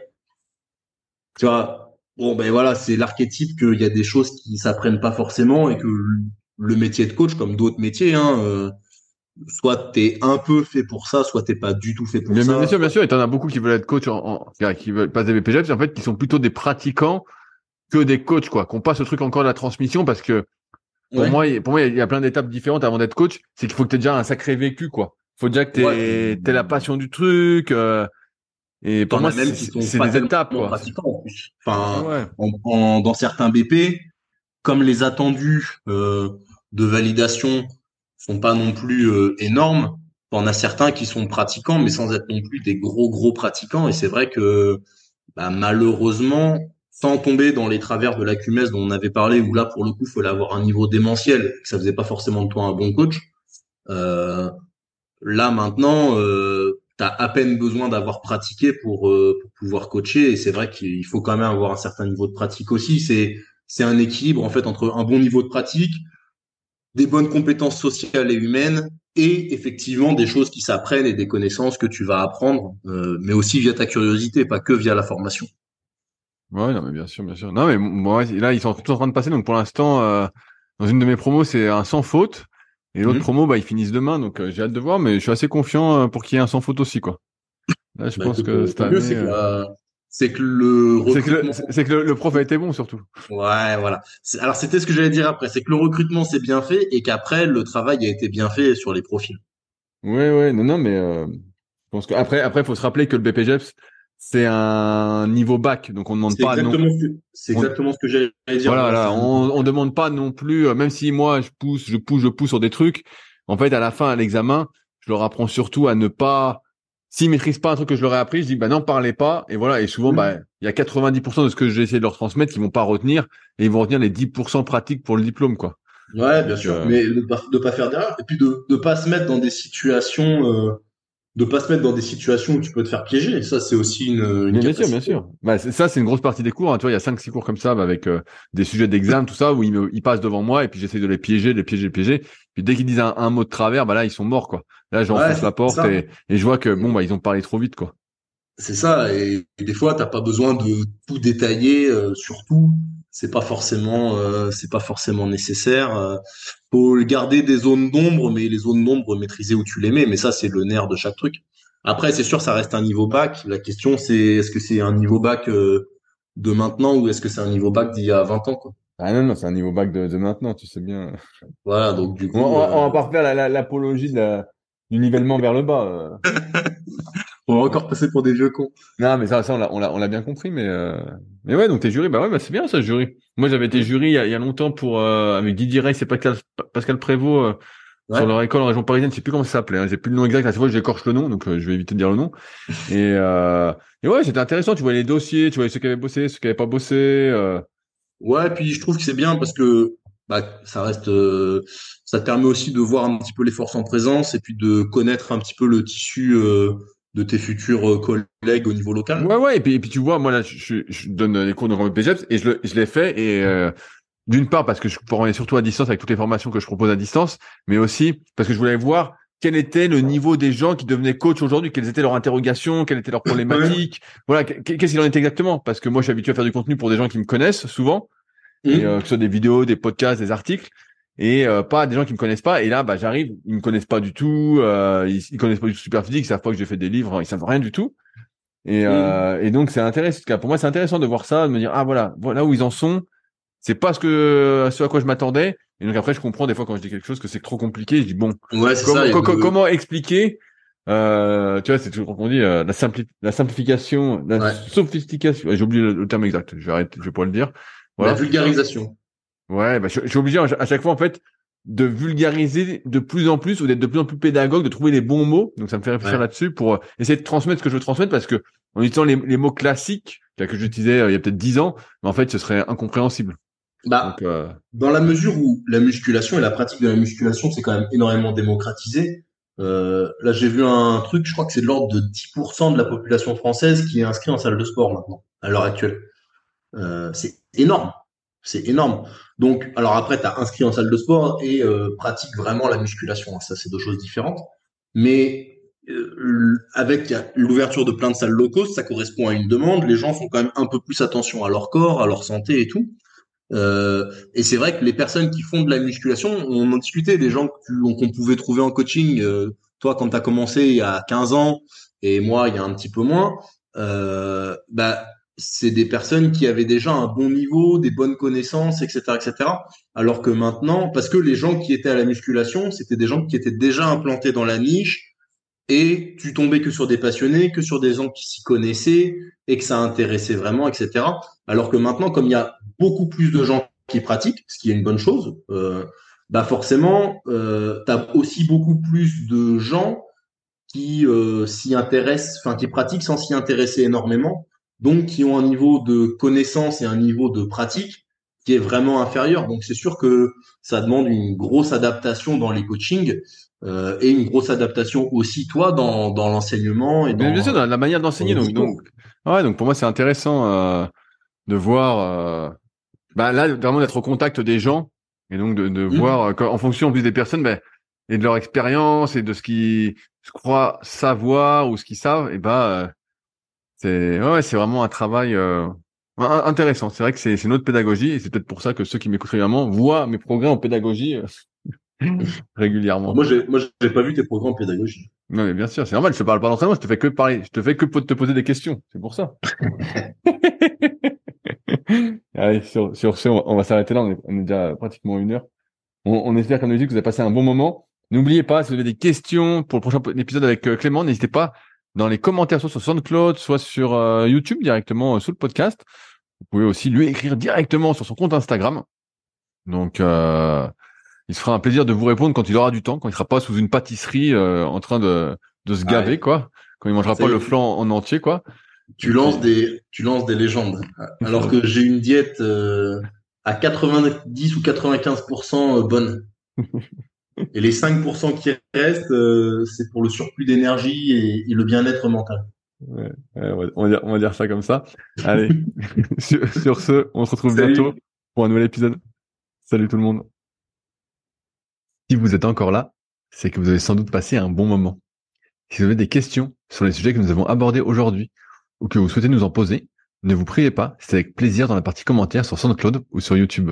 Tu vois, bon ben voilà, c'est l'archétype qu'il y a des choses qui s'apprennent pas forcément et que le métier de coach, comme d'autres métiers, hein, euh, soit t'es un peu fait pour ça, soit t'es pas du tout fait pour Bien, ça. bien sûr, bien sûr, et t'en as beaucoup qui veulent être coach en, en- qui veulent passer des BPGEPS, en fait, qui sont plutôt des pratiquants que des coachs, quoi. Qu'on passe ce truc encore de la transmission parce que pour Ouais. moi, il- pour moi, il y a plein d'étapes différentes avant d'être coach. C'est qu'il faut que tu aies déjà un sacré vécu, quoi. Faut déjà que tu Ouais. aies, la passion du truc. euh, et pour moi, c'est des étapes, quoi. pratiquants en plus. Enfin, Ouais. en, en- dans certains BP, comme les attendus euh, de validation sont pas non plus euh, énormes, on a certains qui sont pratiquants, mais sans être non plus des gros gros pratiquants. Et c'est vrai que bah, malheureusement, sans tomber dans les travers de la QMS dont on avait parlé, où là pour le coup, il fallait avoir un niveau démentiel, que ça faisait pas forcément de toi un bon coach. Euh, là maintenant, euh, tu as à peine besoin d'avoir pratiqué pour, euh, pour pouvoir coacher. Et c'est vrai qu'il faut quand même avoir un certain niveau de pratique aussi. C'est c'est un équilibre en fait entre un bon niveau de pratique, des bonnes compétences sociales et humaines, et effectivement des choses qui s'apprennent et des connaissances que tu vas apprendre, euh, mais aussi via ta curiosité, pas que via la formation. Ouais, non, mais bien sûr, bien sûr. Non, mais moi, là, ils sont tous en train de passer. Donc, pour l'instant, euh, dans une de mes promos, c'est un sans faute. Et l'autre Mhm. promo, bah, ils finissent demain. Donc, euh, j'ai hâte de voir. Mais je suis assez confiant euh, pour qu'il y ait un sans faute aussi, quoi. Là, je Bah, pense que le cette mieux, année. c'est que, euh, la- c'est que le C'est que, le, recrutement. c'est- c'est que le, le prof a été bon, surtout. Ouais, voilà. Alors c'était ce que j'allais dire après, c'est que le recrutement s'est bien fait et qu'après le travail a été bien fait sur les profils. Ouais, ouais, non, non, mais euh, je pense que après, après, faut se rappeler que le BPGEPS, c'est un niveau bac, donc on demande pas. C'est exactement ce que j'allais dire. Voilà, on, on demande pas non plus, euh, même si moi je pousse, je pousse, je pousse sur des trucs. En fait, à la fin, à l'examen, je leur apprends surtout à ne pas. S'ils maîtrisent pas un truc que je leur ai appris, je dis bah non, parlez pas. Et voilà. Et souvent, bah il y a 90% de ce que j'ai essayé de leur transmettre qui vont pas retenir et ils vont retenir les 10% pratiques pour le diplôme, quoi. Ouais, bien sûr. Euh, Mais de pas, de pas faire d'erreur et puis de ne pas se mettre dans des situations. Euh de pas se mettre dans des situations où tu peux te faire piéger. Ça, c'est aussi une, une bien sûr, bien sûr. Bah, ça, c'est une grosse partie des cours. Hein. Tu vois, il y a cinq, six cours comme ça, bah, avec euh, des sujets d'examen, tout ça, où ils, me, ils passent devant moi et puis j'essaie de les piéger, de les piéger, de les piéger. Puis dès qu'ils disent un, mot de travers, bah là, ils sont morts, quoi. Là, j'enfonce la porte et, et, je vois que bon, bah, ils ont parlé trop vite, quoi. C'est ça. Et, des fois, t'as pas besoin de tout détailler, euh, surtout c'est pas forcément euh, c'est pas forcément nécessaire euh, faut garder des zones d'ombre mais les zones d'ombre maîtriser où tu les mets mais ça c'est le nerf de chaque truc. Après c'est sûr ça reste un niveau bac. La question c'est est-ce que c'est un niveau bac euh, de maintenant ou est-ce que c'est un niveau bac d'il y a 20 ans quoi? Ah non non c'est un niveau bac de, de, maintenant tu sais bien. Voilà donc du coup on, on va pas refaire l'apologie la, du nivellement vers le bas on va encore passer pour des vieux cons. Non, mais ça, ça on l'a, on l'a, bien compris. Mais, euh... mais ouais, donc t'es jury, bah ouais, bah c'est bien ça, jury. Moi, j'avais été jury il y a, il y a longtemps pour euh, avec Didier Rey, c'est Pascal, Pascal Prévost euh, sur leur école en région parisienne. Je sais plus comment ça s'appelait. Hein. J'ai plus le nom exact. À chaque fois, j'écorche le nom, donc euh, je vais éviter de dire le nom. et, euh, et ouais, c'était intéressant. Tu vois les dossiers, tu vois ceux qui avaient bossé, ceux qui avaient pas bossé. Euh. Ouais, puis je trouve que c'est bien parce que bah, ça reste, ça permet aussi de voir un petit peu les forces en présence et puis de connaître un petit peu le tissu de tes futurs euh, collègues au niveau local. Ouais, ouais. Et puis, et puis tu vois, moi là, je, je donne les cours de BGEPS et je, je l'ai fait. Et euh, d'une part parce que je pourrais surtout à distance avec toutes les formations que je propose à distance, mais aussi parce que je voulais voir quel était le niveau des gens qui devenaient coach aujourd'hui, quelles étaient leurs interrogations, quelles étaient leurs problématiques. Voilà, qu'est-ce qu'il en est exactement? Parce que moi, je suis habitué à faire du contenu pour des gens qui me connaissent souvent, mmh. et, euh, que ce soit des vidéos, des podcasts, des articles et euh, pas des gens qui me connaissent pas. Et là, bah, j'arrive, ils me connaissent pas du tout, euh, ils, ils, connaissent pas du tout super physique, ils savent pas que j'ai fait des livres, ils savent rien du tout. Et, euh, et donc c'est intéressant. Pour moi, c'est intéressant de voir ça, de me dire ah voilà, voilà où ils en sont. C'est pas ce que ce à quoi je m'attendais. Et donc après, je comprends des fois quand je dis quelque chose que c'est trop compliqué. Je dis bon, ouais, comment, comment expliquer euh, tu vois, c'est toujours qu'on dit euh, la, simpli la simplification, la sophistication. J'ai oublié le, terme exact. Je vais arrêter, je vais pas le dire. Voilà. La vulgarisation. Ouais, bah, je, suis obligé à chaque fois en fait de vulgariser de plus en plus ou d'être de plus en plus pédagogue, de trouver les bons mots. Donc ça me fait réfléchir là-dessus pour euh, essayer de transmettre ce que je veux transmettre parce que en utilisant les, les mots classiques que j'utilisais euh, il y a peut-être dix ans, mais en fait ce serait incompréhensible. Bah, euh, dans la mesure où la musculation et la pratique de la musculation c'est quand même énormément démocratisé. Euh, là j'ai vu un truc, je crois que c'est de l'ordre de 10% de la population française qui est inscrite en salle de sport maintenant à l'heure actuelle. C'est énorme. C'est énorme. Donc, alors après, tu as inscrit en salle de sport et euh, pratique vraiment la musculation. Ça, c'est deux choses différentes. Mais euh, avec l'ouverture de plein de salles low cost, ça correspond à une demande. Les gens font quand même un peu plus attention à leur corps, à leur santé et tout. Euh, et c'est vrai que les personnes qui font de la musculation, on en discutait des gens qu'on pouvait trouver en coaching. Euh, toi, quand tu as commencé il y a 15 ans et moi, il y a un petit peu moins, euh, bah, c'est des personnes qui avaient déjà un bon niveau, des bonnes connaissances, etc., etc. Alors que maintenant, parce que les gens qui étaient à la musculation, c'était des gens qui étaient déjà implantés dans la niche et tu tombais que sur des passionnés, que sur des gens qui s'y connaissaient et que ça intéressait vraiment, etc. Alors que maintenant, comme il y a beaucoup plus de gens qui pratiquent, ce qui est une bonne chose, euh, bah forcément, euh, tu as aussi beaucoup plus de gens qui euh, s'y intéressent, enfin qui pratiquent sans s'y intéresser énormément donc qui ont un niveau de connaissance et un niveau de pratique qui est vraiment inférieur. Donc c'est sûr que ça demande une grosse adaptation dans les coachings euh, et une grosse adaptation aussi toi dans, dans l'enseignement et dans, bien sûr dans la manière d'enseigner. Donc, donc ouais donc pour moi c'est intéressant euh, de voir euh, bah là vraiment d'être au contact des gens et donc de, de mmh. voir en fonction en plus des personnes ben et de leur expérience et de ce qu'ils croient savoir ou ce qu'ils savent et bah c'est ouais, c'est vraiment un travail euh, intéressant. C'est vrai que c'est c'est notre pédagogie et c'est peut-être pour ça que ceux qui m'écoutent régulièrement voient mes progrès en pédagogie euh, régulièrement. Moi, j'ai moi j'ai pas vu tes progrès en pédagogie. Non mais bien sûr, c'est normal. Je te parle pas d'entraînement, je te fais que parler, je te fais que te poser des questions. C'est pour ça. Allez, sur, sur ce, on va, s'arrêter là. On est, on est, déjà pratiquement une heure. On, on espère comme dit que vous avez passé un bon moment. N'oubliez pas, si vous avez des questions pour le prochain épisode avec euh, Clément, n'hésitez pas dans les commentaires, soit sur SoundCloud, soit sur euh, YouTube directement euh, sous le podcast. Vous pouvez aussi lui écrire directement sur son compte Instagram. Donc, euh, il se fera un plaisir de vous répondre quand il aura du temps, quand il sera pas sous une pâtisserie en train de, de se gaver, quoi. Quand il mangera pas le flan en entier, quoi. Tu lances des, tu lances des légendes. Alors que j'ai une diète à 90 ou 95% bonne. Et les 5% qui restent, euh, c'est pour le surplus d'énergie et, le bien-être mental. Ouais, on, va dire, on, va dire, ça comme ça. Allez, sur, ce, on se retrouve bientôt pour un nouvel épisode. Salut tout le monde. Si vous êtes encore là, c'est que vous avez sans doute passé un bon moment. Si vous avez des questions sur les sujets que nous avons abordés aujourd'hui ou que vous souhaitez nous en poser, ne vous priez pas, c'est avec plaisir dans la partie commentaires sur SoundCloud ou sur YouTube.